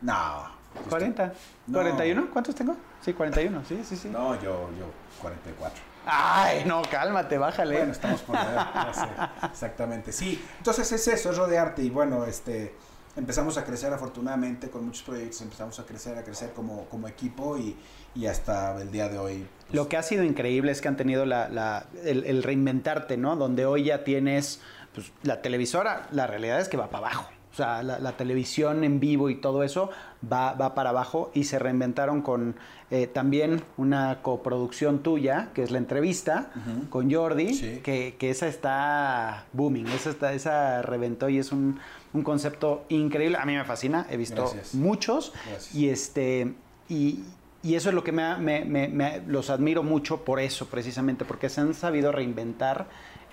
C: No. yo estoy-
B: 40.
C: No.
B: ¿41? ¿Cuántos tengo? Sí, 41. Sí, sí, sí.
C: No, yo, yo, 44.
B: Ay, no, cálmate, bájale.
C: Bueno, estamos por ver, sé, exactamente. Sí, entonces es eso, es rodearte y bueno, este empezamos a crecer afortunadamente con muchos proyectos, empezamos a crecer, a crecer como, como equipo y, y hasta el día de hoy. pues,
B: Lo que ha sido increíble es que han tenido la, la- el, el reinventarte, ¿no? Donde hoy ya tienes pues, la televisora, la realidad es que va para abajo. O sea, la, la televisión en vivo y todo eso va, va para abajo y se reinventaron con eh, también una coproducción tuya, que es la entrevista con Jordi,
C: Sí.
B: que, que esa está booming, esa, está, esa reventó y es un, un concepto increíble. A mí me fascina, he visto
C: Gracias.
B: muchos
C: Gracias.
B: y este y, y eso es lo que me, ha- me- me- me- los admiro mucho por eso precisamente porque se han sabido reinventar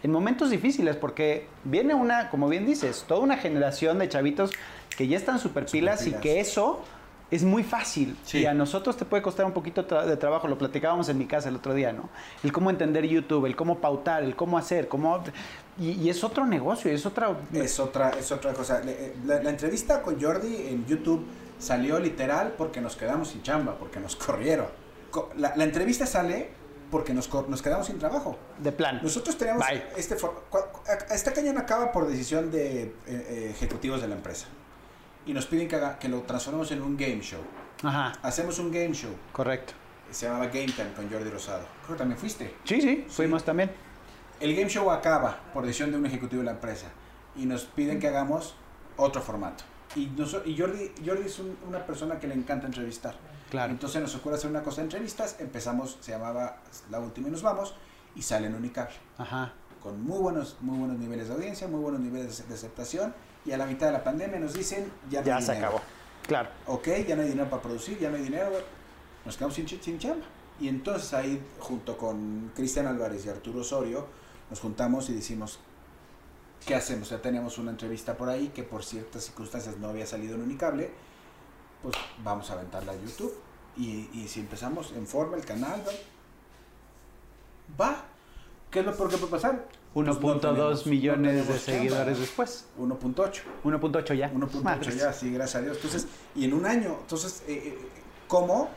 B: en momentos difíciles porque viene una como bien dices toda una generación de chavitos que ya están super pilas y
C: Superpilas.
B: que eso es muy fácil
C: Sí.
B: y a nosotros te puede costar un poquito tra- de trabajo lo platicábamos en mi casa el otro día no el cómo entender YouTube el cómo pautar el cómo hacer cómo y, y es otro negocio es otra
C: Es otra, es otra cosa. Eh, La, la entrevista con Jordi en YouTube salió literal porque nos quedamos sin chamba, porque nos corrieron. Co- La, la entrevista sale porque nos, quedamos sin trabajo.
B: de plan
C: Nosotros tenemos
B: Bye.
C: este este cañón acaba por decisión de eh, ejecutivos de la empresa y nos piden que, haga- que lo transformemos en un game show.
B: ajá
C: Hacemos un game show,
B: correcto
C: se llamaba Game Time con Jordi Rosado. Creo que también fuiste.
B: sí sí fuimos también
C: El game show acaba por decisión de un ejecutivo de la empresa y nos piden que hagamos otro formato. Y, noso- y Jordi, Jordi es un- una persona que le encanta entrevistar.
B: claro
C: Entonces nos ocurre hacer una cosa de entrevistas, empezamos, se llamaba La Última y nos vamos, y sale en Unicable.
B: ajá
C: con muy buenos, muy buenos niveles de audiencia, muy buenos niveles de, de aceptación, y a la mitad de la pandemia nos dicen, ya no
B: ya
C: hay
B: se
C: dinero.
B: acabó. Claro.
C: Ok, ya no hay dinero para producir, ya no hay dinero, nos quedamos sin, sin chamba. Y entonces ahí, junto con Cristian Álvarez y Arturo Osorio, nos juntamos y decimos, ¿qué hacemos? Ya teníamos una entrevista por ahí que por ciertas circunstancias no había salido en Unicable, pues vamos a aventarla a YouTube. Y, y si empezamos en forma el canal, va. va. ¿Qué es lo peor que puede pasar? Pues no
B: 1.2
C: tenemos- no
B: millones de
C: tenemos
B: seguidores después.
C: 1.8.
B: 1.8 ya.
C: 1.8
B: Madres.
C: ya, sí, gracias a Dios. Entonces, y en un año, entonces, eh, eh, ¿cómo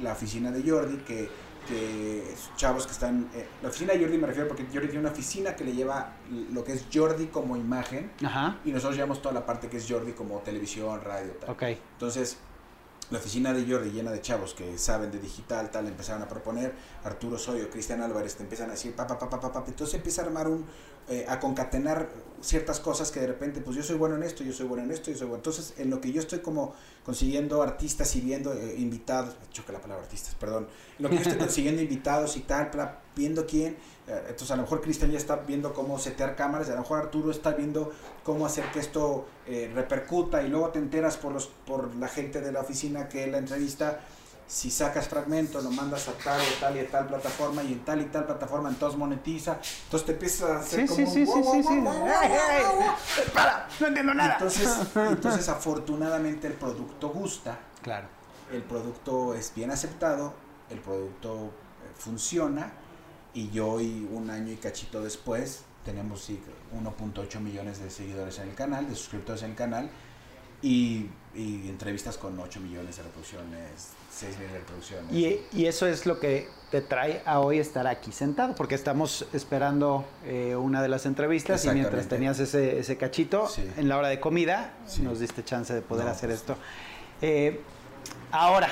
C: la oficina de Jordi, que, que chavos que están, eh, la oficina de Jordi me refiero porque Jordi tiene una oficina que le lleva lo que es Jordi como imagen
B: Ajá.
C: y nosotros llevamos toda la parte que es Jordi como televisión, radio, tal.
B: Ok.
C: Entonces, la oficina de Jordi llena de chavos que saben de digital, tal, empezaron a proponer, Arturo Soyo, Cristian Álvarez, te empiezan a decir, pa, pa, pa, pa, pa, pa, entonces empieza a armar un, eh, a concatenar ciertas cosas que de repente, pues yo soy bueno en esto, yo soy bueno en esto, yo soy bueno. Entonces, en lo que yo estoy como consiguiendo artistas y viendo eh, invitados, choque la palabra artistas, perdón, en lo que yo estoy consiguiendo invitados y tal, pla- viendo quién, eh, entonces a lo mejor Cristian ya está viendo cómo setear cámaras, a lo mejor Arturo está viendo cómo hacer que esto eh, repercuta y luego te enteras por, los, por la gente de la oficina que la entrevista, si sacas fragmentos, lo mandas a tal y tal y tal plataforma y en tal y tal plataforma, entonces monetiza, entonces te empiezas a hacer
B: Sí,
C: como
B: sí, sí, sí, sí. ¡Para! No entiendo nada.
C: Entonces, entonces afortunadamente el producto gusta,
B: Claro.
C: el producto es bien aceptado, el producto eh, funciona y yo hoy un año y cachito después tenemos sí, 1.8 millones de seguidores en el canal, de suscriptores en el canal y, y entrevistas con 8 millones de reproducciones, 6 millones de reproducciones.
B: Y, y eso es lo que te trae a hoy estar aquí sentado, porque estamos esperando eh, una de las entrevistas y mientras tenías ese, ese cachito,
C: Sí.
B: en la hora de comida,
C: Sí.
B: nos diste chance de poder
C: No,
B: hacer
C: pues,
B: esto. Eh, ahora,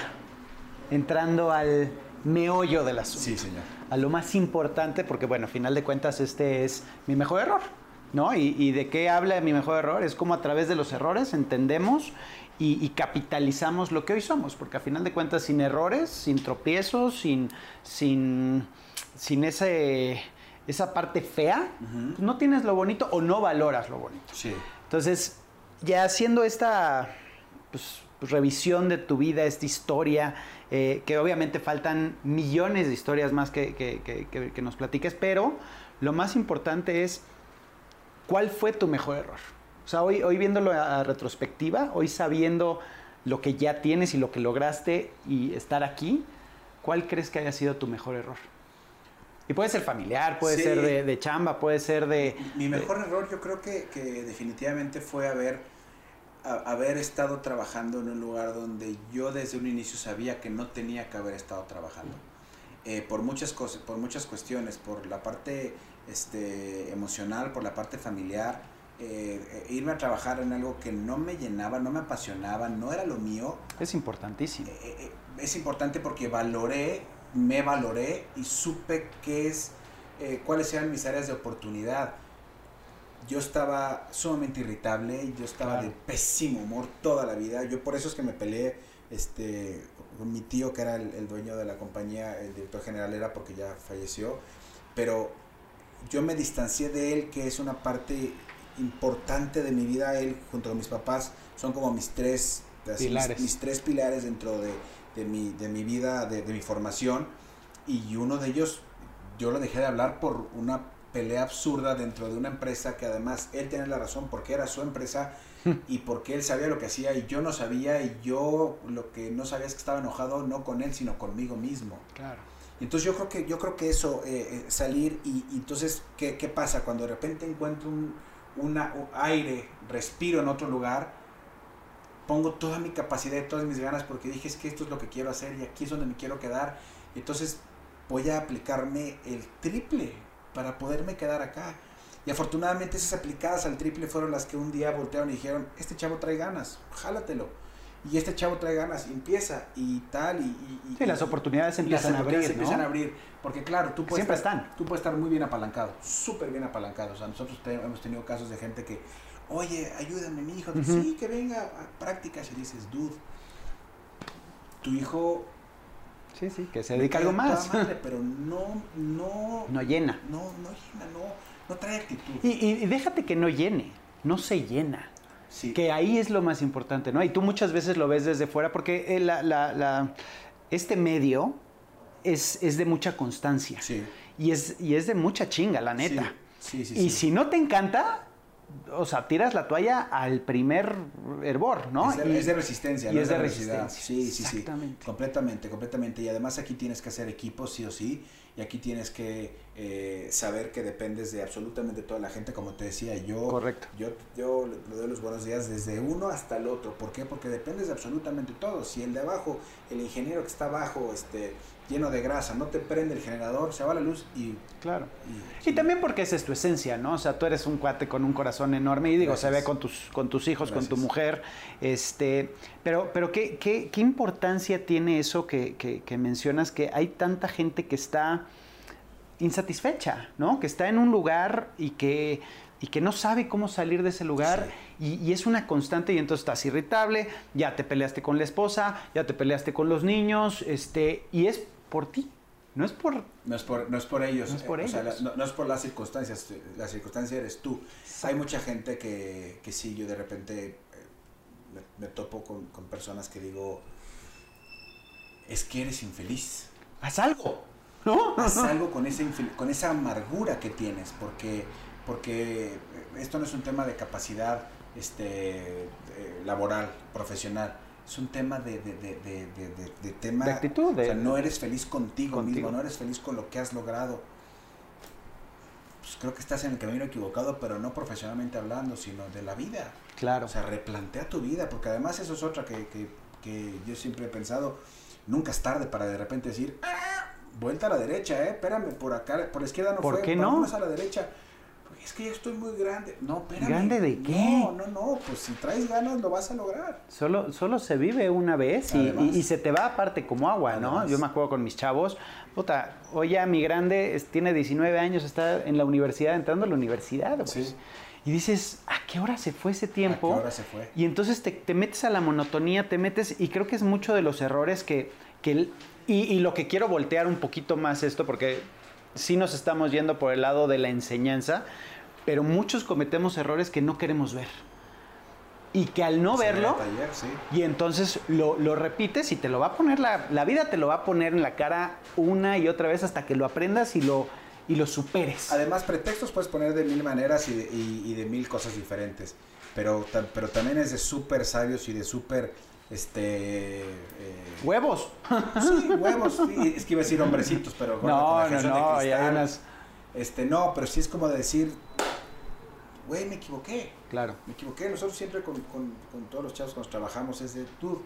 B: entrando al meollo del asunto.
C: Sí, señor.
B: A lo más importante, porque bueno, a final de cuentas este es mi mejor error, ¿no? Y, y de qué habla mi mejor error? Es como a través de los errores entendemos y, y, capitalizamos lo que hoy somos, porque a final de cuentas sin errores, sin tropiezos, sin, sin, sin ese, esa parte fea, uh -huh. no tienes lo bonito o no valoras lo bonito.
C: Sí.
B: Entonces, ya haciendo esta pues, revisión de tu vida, esta historia, eh, que obviamente faltan millones de historias más que, que, que, que, nos platiques, pero lo más importante es, ¿cuál fue tu mejor error? O sea, hoy, hoy viéndolo a, a retrospectiva, hoy sabiendo lo que ya tienes y lo que lograste y estar aquí, ¿cuál crees que haya sido tu mejor error? Y puede ser familiar, puede sí. ser de, de, chamba, puede ser de...
C: Mi mejor de... error yo creo que, que definitivamente fue haber, a, haber estado trabajando en un lugar donde yo desde un inicio sabía que no tenía que haber estado trabajando. Eh, por, muchas cosas, por muchas cuestiones, por la parte este, emocional, por la parte familiar, eh, irme a trabajar en algo que no me llenaba, no me apasionaba, no era lo mío.
B: Es importantísimo.
C: Eh, es importante porque valoré me valoré y supe qué es, eh, cuáles eran mis áreas de oportunidad. Yo estaba sumamente irritable, yo estaba claro. de pésimo humor toda la vida. Yo por eso es que me peleé este, con mi tío, que era el, el dueño de la compañía, el director general era porque ya falleció. Pero yo me distancié de él, que es una parte importante de mi vida. Él, junto con mis papás, son como mis tres
B: pilares,
C: mis, mis tres pilares dentro de, de mi, de mi vida, de, de, mi formación, y uno de ellos yo lo dejé de hablar por una pelea absurda dentro de una empresa que además él tenía la razón porque era su empresa y porque él sabía lo que hacía y yo no sabía y yo lo que no sabía es que estaba enojado no con él sino conmigo mismo.
B: Claro.
C: Entonces yo creo que, yo creo que eso, eh, salir y, y, entonces, ¿qué, ¿qué pasa? Cuando de repente encuentro un, una, un aire, respiro en otro lugar, pongo toda mi capacidad y todas mis ganas porque dije es que esto es lo que quiero hacer y aquí es donde me quiero quedar. Entonces voy a aplicarme el triple para poderme quedar acá. Y afortunadamente esas aplicadas al triple fueron las que un día voltearon y dijeron, este chavo trae ganas, jálatelo. Y este chavo trae ganas, empieza y tal. Y, y,
B: sí, las oportunidades se empiezan,
C: las oportunidades
B: a, abrir,
C: se empiezan
B: ¿no?
C: a abrir. Porque claro, tú puedes,
B: Siempre
C: estar,
B: están.
C: tú puedes estar muy bien apalancado, súper bien apalancado. O sea, nosotros te, hemos tenido casos de gente que, oye, ayúdame, mi hijo. Uh -huh. Sí, que venga a prácticas. Y dices, dude, tu hijo
B: Sí, sí, que se dedica a algo más.
C: Madre, pero no, no.
B: No llena.
C: No, no llena, no, no trae actitud.
B: Y, y, déjate que no llene, no se llena.
C: Sí.
B: Que ahí es lo más importante, ¿no? Y tú muchas veces lo ves desde fuera porque la, la, la, este medio es, es, de mucha constancia.
C: Sí.
B: Y es, y es de mucha chinga, la neta.
C: Sí, sí,
B: y si no te encanta, o sea, tiras la toalla al primer hervor, ¿no?
C: Es de,
B: y,
C: es de resistencia,
B: y
C: ¿no?
B: es de, resistencia.
C: Sí, sí, sí. Completamente, completamente. Y además aquí tienes que hacer equipo, sí o sí. Y aquí tienes que eh, saber que dependes de absolutamente toda la gente, como te decía. Yo,
B: Correcto.
C: Yo, yo le doy los buenos días desde uno hasta el otro. ¿Por qué? Porque dependes de absolutamente todo. Si el de abajo, el ingeniero que está abajo, este, lleno de grasa, no te prende el generador, se va la luz y...
B: Claro. Y, y, también porque esa es tu esencia, ¿no? O sea, tú eres un cuate con un corazón enorme y digo, Gracias. se ve con tus, con tus hijos, Gracias. con tu mujer, este... Pero, pero ¿qué, qué, qué importancia tiene eso que, que, que mencionas, que hay tanta gente que está insatisfecha, ¿no? Que está en un lugar y que, y que no sabe cómo salir de ese lugar sí. y, y, es una constante y entonces estás irritable, ya te peleaste con la esposa, ya te peleaste con los niños, este, y es por ti. No es por...
C: No es por, no es por ellos.
B: No es por
C: eh,
B: ellos.
C: O sea, la, no, no, es por las circunstancias. La circunstancia eres tú. Exacto. Hay mucha gente que, que sí, yo de repente eh, me, me, topo con, con, personas que digo, es que eres infeliz.
B: Haz algo. ¿No?
C: Haz algo con, ese, con esa amargura que tienes, porque, porque esto no es un tema de capacidad este, eh, laboral, profesional es un tema de, de, de, de, de tema
B: de actitud.
C: o sea, no eres feliz contigo, contigo, mismo, no eres feliz con lo que has logrado. Pues creo que estás en el camino equivocado, pero no profesionalmente hablando, sino de la vida.
B: Claro.
C: O sea, replantea tu vida, porque además eso es otra que, que, que yo siempre he pensado. Nunca es tarde para de repente decir, ah, vuelta a la derecha, eh, espérame, por acá, por la izquierda no
B: ¿Por
C: fue,
B: qué no?
C: a la derecha. es que ya estoy muy grande. No, espérame.
B: ¿Grande de qué?
C: No, no, no, pues si traes ganas lo vas a lograr.
B: Solo, solo se vive una vez y,
C: Además.
B: y- y se te va aparte como agua, ¿no? Yo me acuerdo con mis chavos, puta, ya mi grande es- tiene 19 años, está en la universidad, entrando a la universidad, güey.
C: Sí.
B: Y dices, ¿a qué hora se fue ese tiempo?
C: ¿A qué hora se fue?
B: Y entonces te, te metes a la monotonía, te metes, y creo que es mucho de los errores que, que el- y, y lo que quiero voltear un poquito más esto, porque sí nos estamos yendo por el lado de la enseñanza, pero muchos cometemos errores que no queremos ver. Y que al no
C: Se
B: verlo,
C: taller, sí.
B: y entonces lo, lo repites y te lo va a poner, la, la vida te lo va a poner en la cara una y otra vez hasta que lo aprendas y lo, y lo superes.
C: Además, pretextos puedes poner de mil maneras y de, y- y de mil cosas diferentes. Pero, pero también es de súper sabios y de súper, este... eh,
B: Huevos.
C: sí, huevos. sí, es que iba a decir hombrecitos, pero... con
B: No,
C: la
B: no,
C: generación de
B: no, ya hay
C: cristal,
B: unas...
C: Este, no, pero sí es como de decir, güey, me equivoqué.
B: Claro.
C: Me equivoqué. Nosotros siempre con, con- con todos los chavos cuando trabajamos es de, tú,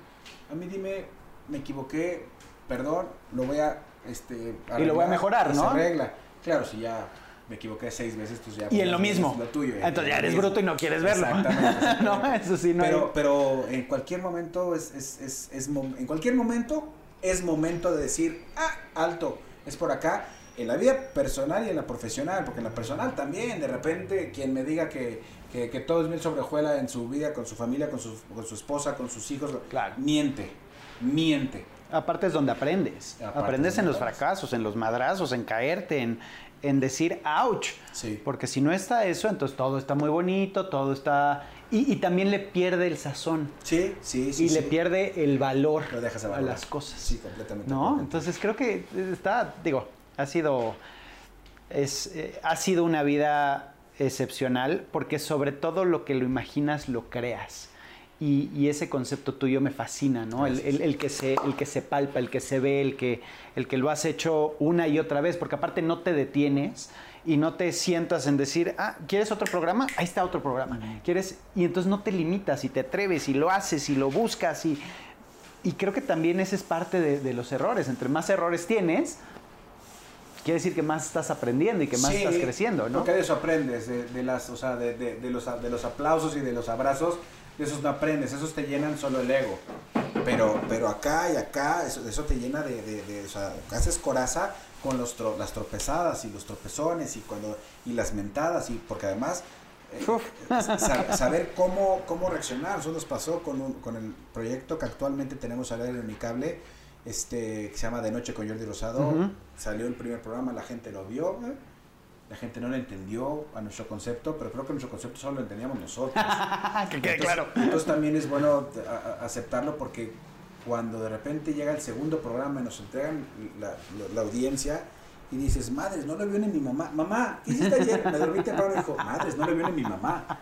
C: a mí dime, me equivoqué, perdón, lo voy a, este,
B: Y lo voy a mejorar, ¿no?
C: Se arregla. Claro, si ya me equivoqué seis veces, pues ya...
B: Y en lo mismo.
C: Lo tuyo,
B: Entonces ya eres bruto y no quieres verlo.
C: Exactamente, exactamente.
B: no, eso sí, no hay-
C: pero, pero en cualquier momento es, es, es, en cualquier momento es momento de decir, ah, alto, es por acá. En la vida personal y en la profesional, porque en la personal también, de repente, quien me diga que, que, que todo es mil sobre hojuela en su vida, con su familia, con su, con su esposa, con sus hijos,
B: Claro.
C: miente, miente.
B: Aparte es donde aprendes.
C: Aparte
B: aprendes
C: es
B: en los fracasos, en los madrazos, en caerte, en, en decir ouch.
C: Sí.
B: Porque si no está eso, entonces todo está muy bonito, todo está... Y, y también le pierde el sazón.
C: Sí, sí, sí.
B: y le pierde el valor
C: Lo dejas
B: a las cosas.
C: Sí, completamente.
B: ¿No? Entonces creo que está, digo, ha sido, es, eh, ha sido una vida excepcional porque sobre todo lo que lo imaginas lo creas. Y, y ese concepto tuyo me fascina, ¿no? El, el- el que se, el que se palpa, el que se ve, el que, el que lo has hecho una y otra vez, porque aparte no te detienes y no te sientas en decir, ah, ¿quieres otro programa? Ahí está otro programa. ¿Quieres? Y entonces no te limitas y te atreves y lo haces y lo buscas y, y creo que también ese es parte de, de los errores. Entre más errores tienes, quiere decir que más estás aprendiendo y que más
C: Sí,
B: estás creciendo, ¿no?
C: Porque de eso aprendes, de, de las, o sea, de, de- de los, de los aplausos y de los abrazos, de esos no aprendes, esos te llenan solo el ego. Pero, pero acá y acá, eso, eso te llena de, de, de- o sea, haces coraza con los tro- las tropezadas y los tropezones y cuando y las mentadas y porque además eh, saber cómo, cómo reaccionar. Eso nos pasó con, un- con el proyecto que actualmente tenemos al aire Unicable, este, que se llama De Noche con Jordi Rosado. Salió el primer programa, la gente lo vio, ¿eh? La gente no le entendió a nuestro concepto, pero creo que nuestro concepto solo lo entendíamos nosotros.
B: que quede
C: Entonces-
B: claro.
C: Entonces también es bueno a- a- aceptarlo porque cuando de repente llega el segundo programa y nos entregan la, la- la audiencia y dices, madres, no lo vio ni mi mamá. Mamá, ¿qué hiciste ayer? Me dormí temprano y dijo, madres, no lo vio ni mi mamá.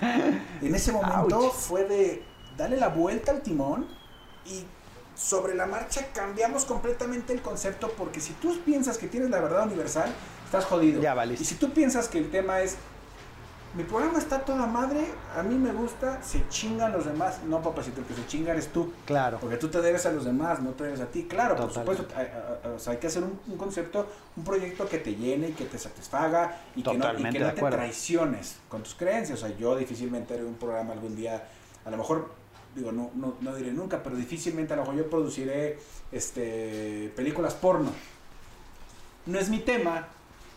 C: En ese momento
B: Ouch.
C: fue de darle la vuelta al timón y sobre la marcha cambiamos completamente el concepto porque si tú piensas que tienes la verdad universal, estás jodido.
B: Ya valiste.
C: Y si tú piensas que el tema es mi programa está toda madre, a mí me gusta, se chingan los demás. No, papacito, el que se chinga eres tú.
B: Claro.
C: Porque tú te debes a los demás, no te debes a ti. Claro, por supuesto, hay, o sea, hay que hacer un, un concepto, un proyecto que te llene y que te satisfaga y que no, y que no te traiciones con tus creencias. O sea, yo difícilmente haré un programa algún día, a lo mejor, digo, no, no, no diré nunca, pero difícilmente a lo mejor yo produciré este, películas porno. No es mi tema.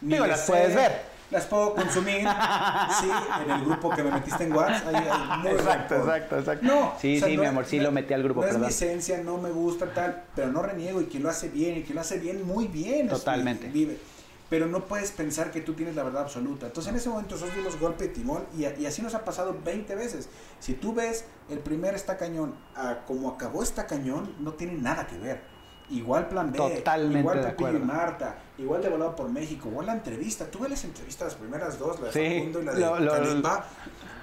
B: Digo, las puedes ver.
C: Las puedo consumir, sí, en el grupo que me metiste en WhatsApp.
B: Exacto, exacto, exacto.
C: No,
B: Sí,
C: o sea,
B: sí,
C: no
B: mi
C: es-
B: amor, sí
C: no-
B: lo metí al grupo,
C: No es mi esencia, no me gusta tal, pero no reniego y quien lo hace bien y quien lo hace bien, muy bien. es-
B: Totalmente.
C: vive. Pero no puedes pensar que tú tienes la verdad absoluta. Entonces en ese momento nosotros dimos golpe de timón y, y así nos ha pasado 20 veces. Si tú ves el primer está cañón a como acabó está cañón, no tiene nada que ver. Igual plan B,
B: Totalmente
C: igual
B: de
C: Pepillo y. Marta, igual de volado por México, igual la entrevista. Tú ves las entrevistas, las primeras dos, la de
B: Sí,
C: Facundo y la de
B: lo-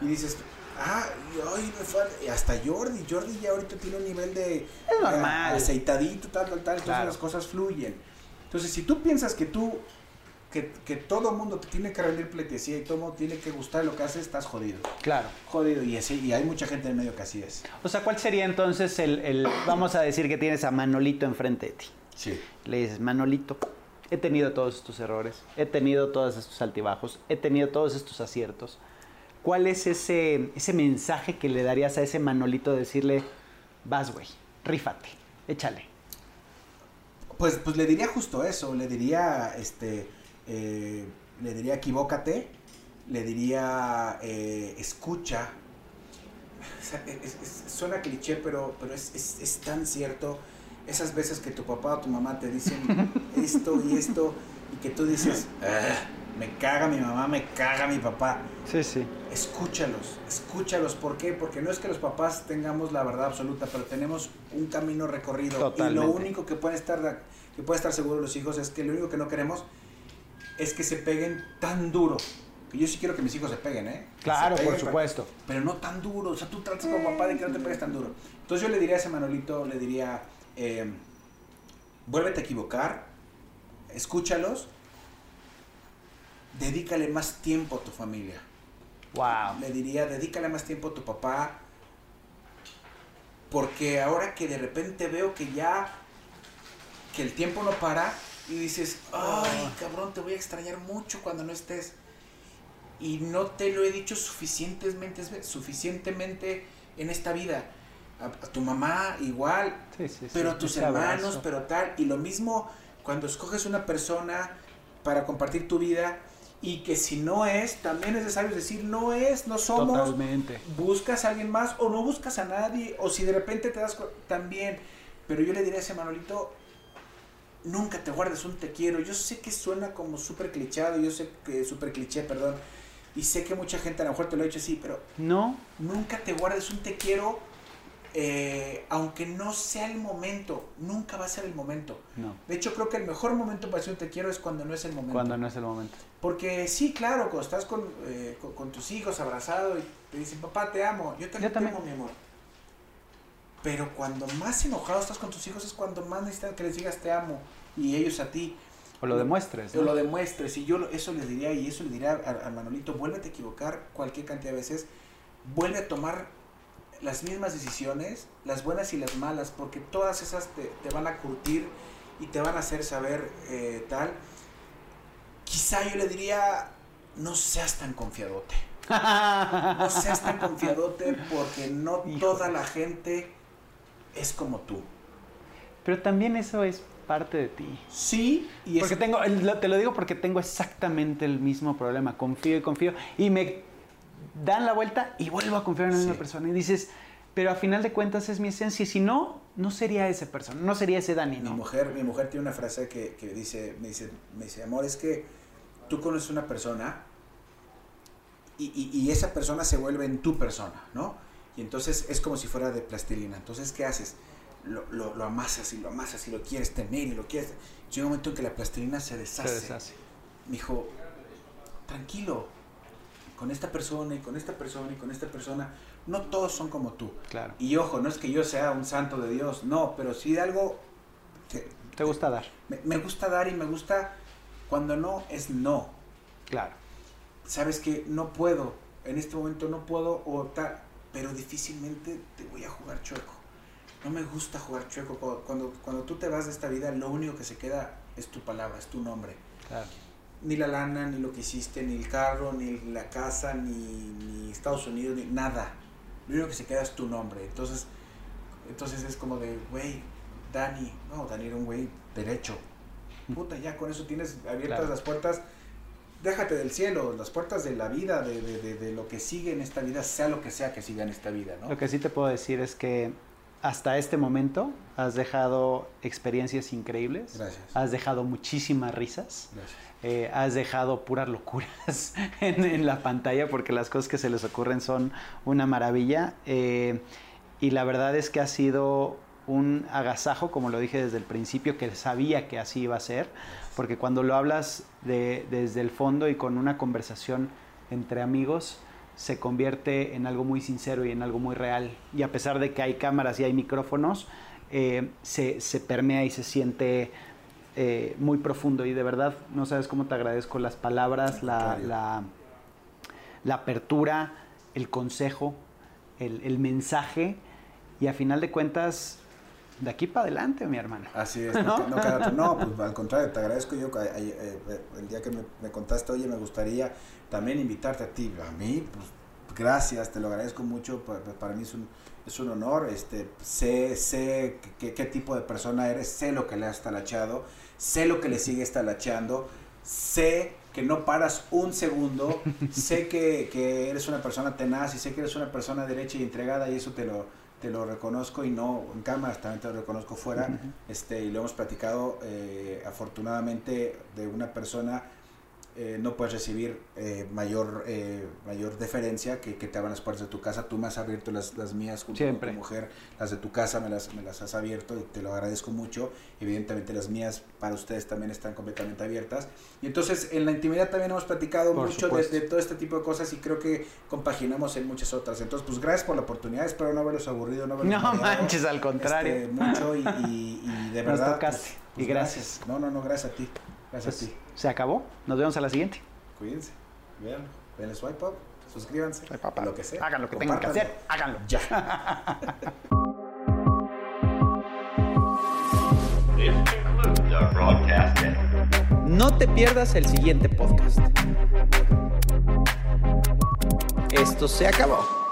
C: y dices, ah, y, ay, me falta. Y hasta Jordi, Jordi ya ahorita tiene un nivel de
B: Es normal.
C: aceitadito, tal, tal, tal, entonces
B: Claro.
C: las cosas fluyen. Entonces, si tú piensas que tú, que, que todo mundo te tiene que rendir pleitesía y todo mundo tiene que gustar lo que haces, estás jodido.
B: Claro.
C: Jodido, y, ese, y hay mucha gente en el medio que así es.
B: O sea, ¿cuál sería entonces el, el- vamos a decir que tienes a Manolito enfrente de ti?
C: Sí.
B: Le dices, Manolito, he tenido todos estos errores, he tenido todos estos altibajos, he tenido todos estos aciertos. ¿Cuál es ese, ese mensaje que le darías a ese Manolito de decirle, vas, güey, rífate, échale?
C: Pues, pues le diría justo eso, le diría, este, eh, le diría equivócate, le diría eh, escucha. suena cliché, pero, pero es, es, tan cierto esas veces que tu papá o tu mamá te dicen esto y esto y que tú dices, ah, me caga mi mamá, me caga mi papá.
B: Sí, sí.
C: Escúchalos, escúchalos. ¿Por qué? Porque no es que los papás tengamos la verdad absoluta, pero tenemos un camino recorrido.
B: Totalmente.
C: Y lo único que pueden estar, que puede estar seguro los hijos es que lo único que no queremos es que se peguen tan duro. Que yo sí quiero que mis hijos se peguen, ¿eh?
B: Claro,
C: peguen,
B: por supuesto.
C: Pero, pero no tan duro. O sea, tú tratas como papá de que no te pegues tan duro. Entonces yo le diría a ese Manolito, le diría eh, vuélvete a equivocar, escúchalos, dedícale más tiempo a tu familia.
B: Wow.
C: Le diría, dedícale más tiempo a tu papá, porque ahora que de repente veo que ya, que el tiempo no para, y dices, ay, cabrón, te voy a extrañar mucho cuando no estés. Y no te lo he dicho suficientemente, suficientemente en esta vida a, tu mamá igual, pero a tus hermanos, pero tal. Y lo mismo cuando escoges una persona para compartir tu vida y que si no es, también es necesario decir no es, no somos.
B: Totalmente.
C: Buscas a alguien más o no buscas a nadie o si de repente te das también. Pero yo le diría a ese Manolito, nunca te guardes un te quiero. Yo sé que suena como súper clichado, yo sé que súper cliché, perdón. Y sé que mucha gente a lo mejor te lo ha dicho así, pero
B: no.
C: Nunca te guardes un te quiero eh, aunque no sea el momento, nunca va a ser el momento.
B: No.
C: De hecho, creo que el mejor momento para decir un te quiero es cuando no es el momento.
B: Cuando no es el momento.
C: Porque sí, claro, cuando estás con, eh, con, tus hijos abrazado y te dicen, papá, te amo, yo también, te amo, mi amor. Pero cuando más enojado estás con tus hijos es cuando más necesitan que les digas te amo y ellos a ti.
B: O lo demuestres.
C: O lo demuestres. Y yo eso les diría, y eso le diría a, a Manolito, vuélvete a equivocar cualquier cantidad de veces, vuelve a tomar las mismas decisiones, las buenas y las malas, porque todas esas te, van a curtir y te van a hacer saber eh, tal. Quizá yo le diría, no seas tan confiadote. No seas tan confiadote porque no toda la gente es como tú.
B: Pero también eso es parte de ti.
C: Sí,
B: y porque tengo, te lo digo porque tengo exactamente el mismo problema. Confío y confío y me dan la vuelta y vuelvo a confiar en la misma persona. Y dices, pero a final de cuentas es mi esencia. Y si no, no sería esa persona, no sería ese Dani.
C: Mi, mujer, mi mujer tiene una frase que, que, dice, me dice, me dice, amor, es que tú conoces una persona y, y, y, esa persona se vuelve en tu persona, ¿no? Y entonces es como si fuera de plastilina. Entonces, ¿qué haces? Lo, lo, lo amasas y lo amasas y lo quieres tener y lo quieres... Llega un momento en que la plastilina se deshace.
B: Se deshace.
C: Me dijo, tranquilo, con esta persona y con esta persona y con esta persona. No todos son como tú.
B: Claro.
C: Y ojo, no es que yo sea un santo de Dios, no, pero sí de algo...
B: Que, ¿Te gusta dar?
C: Me, me, gusta dar y me gusta cuando no es no.
B: Claro.
C: Sabes que no puedo, en este momento no puedo o tal, pero difícilmente te voy a jugar chueco. No me gusta jugar chueco. Cuando, cuando tú te vas de esta vida, lo único que se queda es tu palabra, es tu nombre.
B: Claro
C: ni la lana, ni lo que hiciste, ni el carro, ni la casa, ni, ni, Estados Unidos, ni nada. Lo único que se queda es tu nombre. Entonces, entonces es como de, güey, Dani, no, Dani era un güey derecho. Puta, ya con eso tienes abiertas
B: Claro.
C: las puertas. Déjate del cielo, las puertas de la vida, de, de, de, de lo que sigue en esta vida, sea lo que sea que siga en esta vida, ¿no?
B: Lo que sí te puedo decir es que hasta este momento has dejado experiencias increíbles.
C: Gracias.
B: Has dejado muchísimas risas.
C: Gracias.
B: Eh, has dejado puras locuras en, en, la pantalla porque las cosas que se les ocurren son una maravilla. Eh, y la verdad es que ha sido un agasajo, como lo dije desde el principio, que sabía que así iba a ser, porque cuando lo hablas de, desde el fondo y con una conversación entre amigos, se convierte en algo muy sincero y en algo muy real. Y a pesar de que hay cámaras y hay micrófonos, eh, se, se, permea y se siente eh, muy profundo. Y de verdad, no sabes cómo te agradezco las palabras, la, la, la, apertura, el consejo, el, el mensaje. Y a final de cuentas, de aquí para adelante, mi hermana.
C: Así es, no, no, no, no, pues al contrario, te agradezco yo eh, el día que me, me, contaste, oye, me gustaría también invitarte a ti, a mí, pues gracias, te lo agradezco mucho, para, para mí es un, es un honor, este, sé, sé qué, qué tipo de persona eres, sé lo que le has talachado, sé lo que le sigue talachando, sé que no paras un segundo, sé que, que, eres una persona tenaz y sé que eres una persona derecha y entregada y eso te lo, te lo reconozco y no en cámara, también te lo reconozco fuera, este, y lo hemos platicado eh, afortunadamente de una persona eh, no puedes recibir eh, mayor, eh, mayor deferencia que, que, te abran las puertas de tu casa. Tú me has abierto las, las mías junto
B: Siempre.
C: con tu mujer, las de tu casa me las, me las has abierto y te lo agradezco mucho. Evidentemente las mías para ustedes también están completamente abiertas. Y entonces en la intimidad también hemos platicado
B: Por
C: mucho de, de, todo este tipo de cosas y creo que compaginamos en muchas otras. Entonces pues gracias por la oportunidad, espero no haberlos aburrido, no haberlos
B: No mareado, manches, al contrario.
C: Este, mucho y, y, y, de verdad.
B: Pues, pues, y gracias.
C: gracias. No, no, no, gracias a ti. Gracias
B: pues,
C: a ti.
B: Se acabó. Nos vemos a la siguiente.
C: Cuídense. Vean, den el swipe up, suscríbanse.
B: Swipe up.
C: Lo que sea.
B: Hagan lo que tengan que hacer. Háganlo.
C: Ya.
A: No te pierdas el siguiente podcast. Esto se acabó.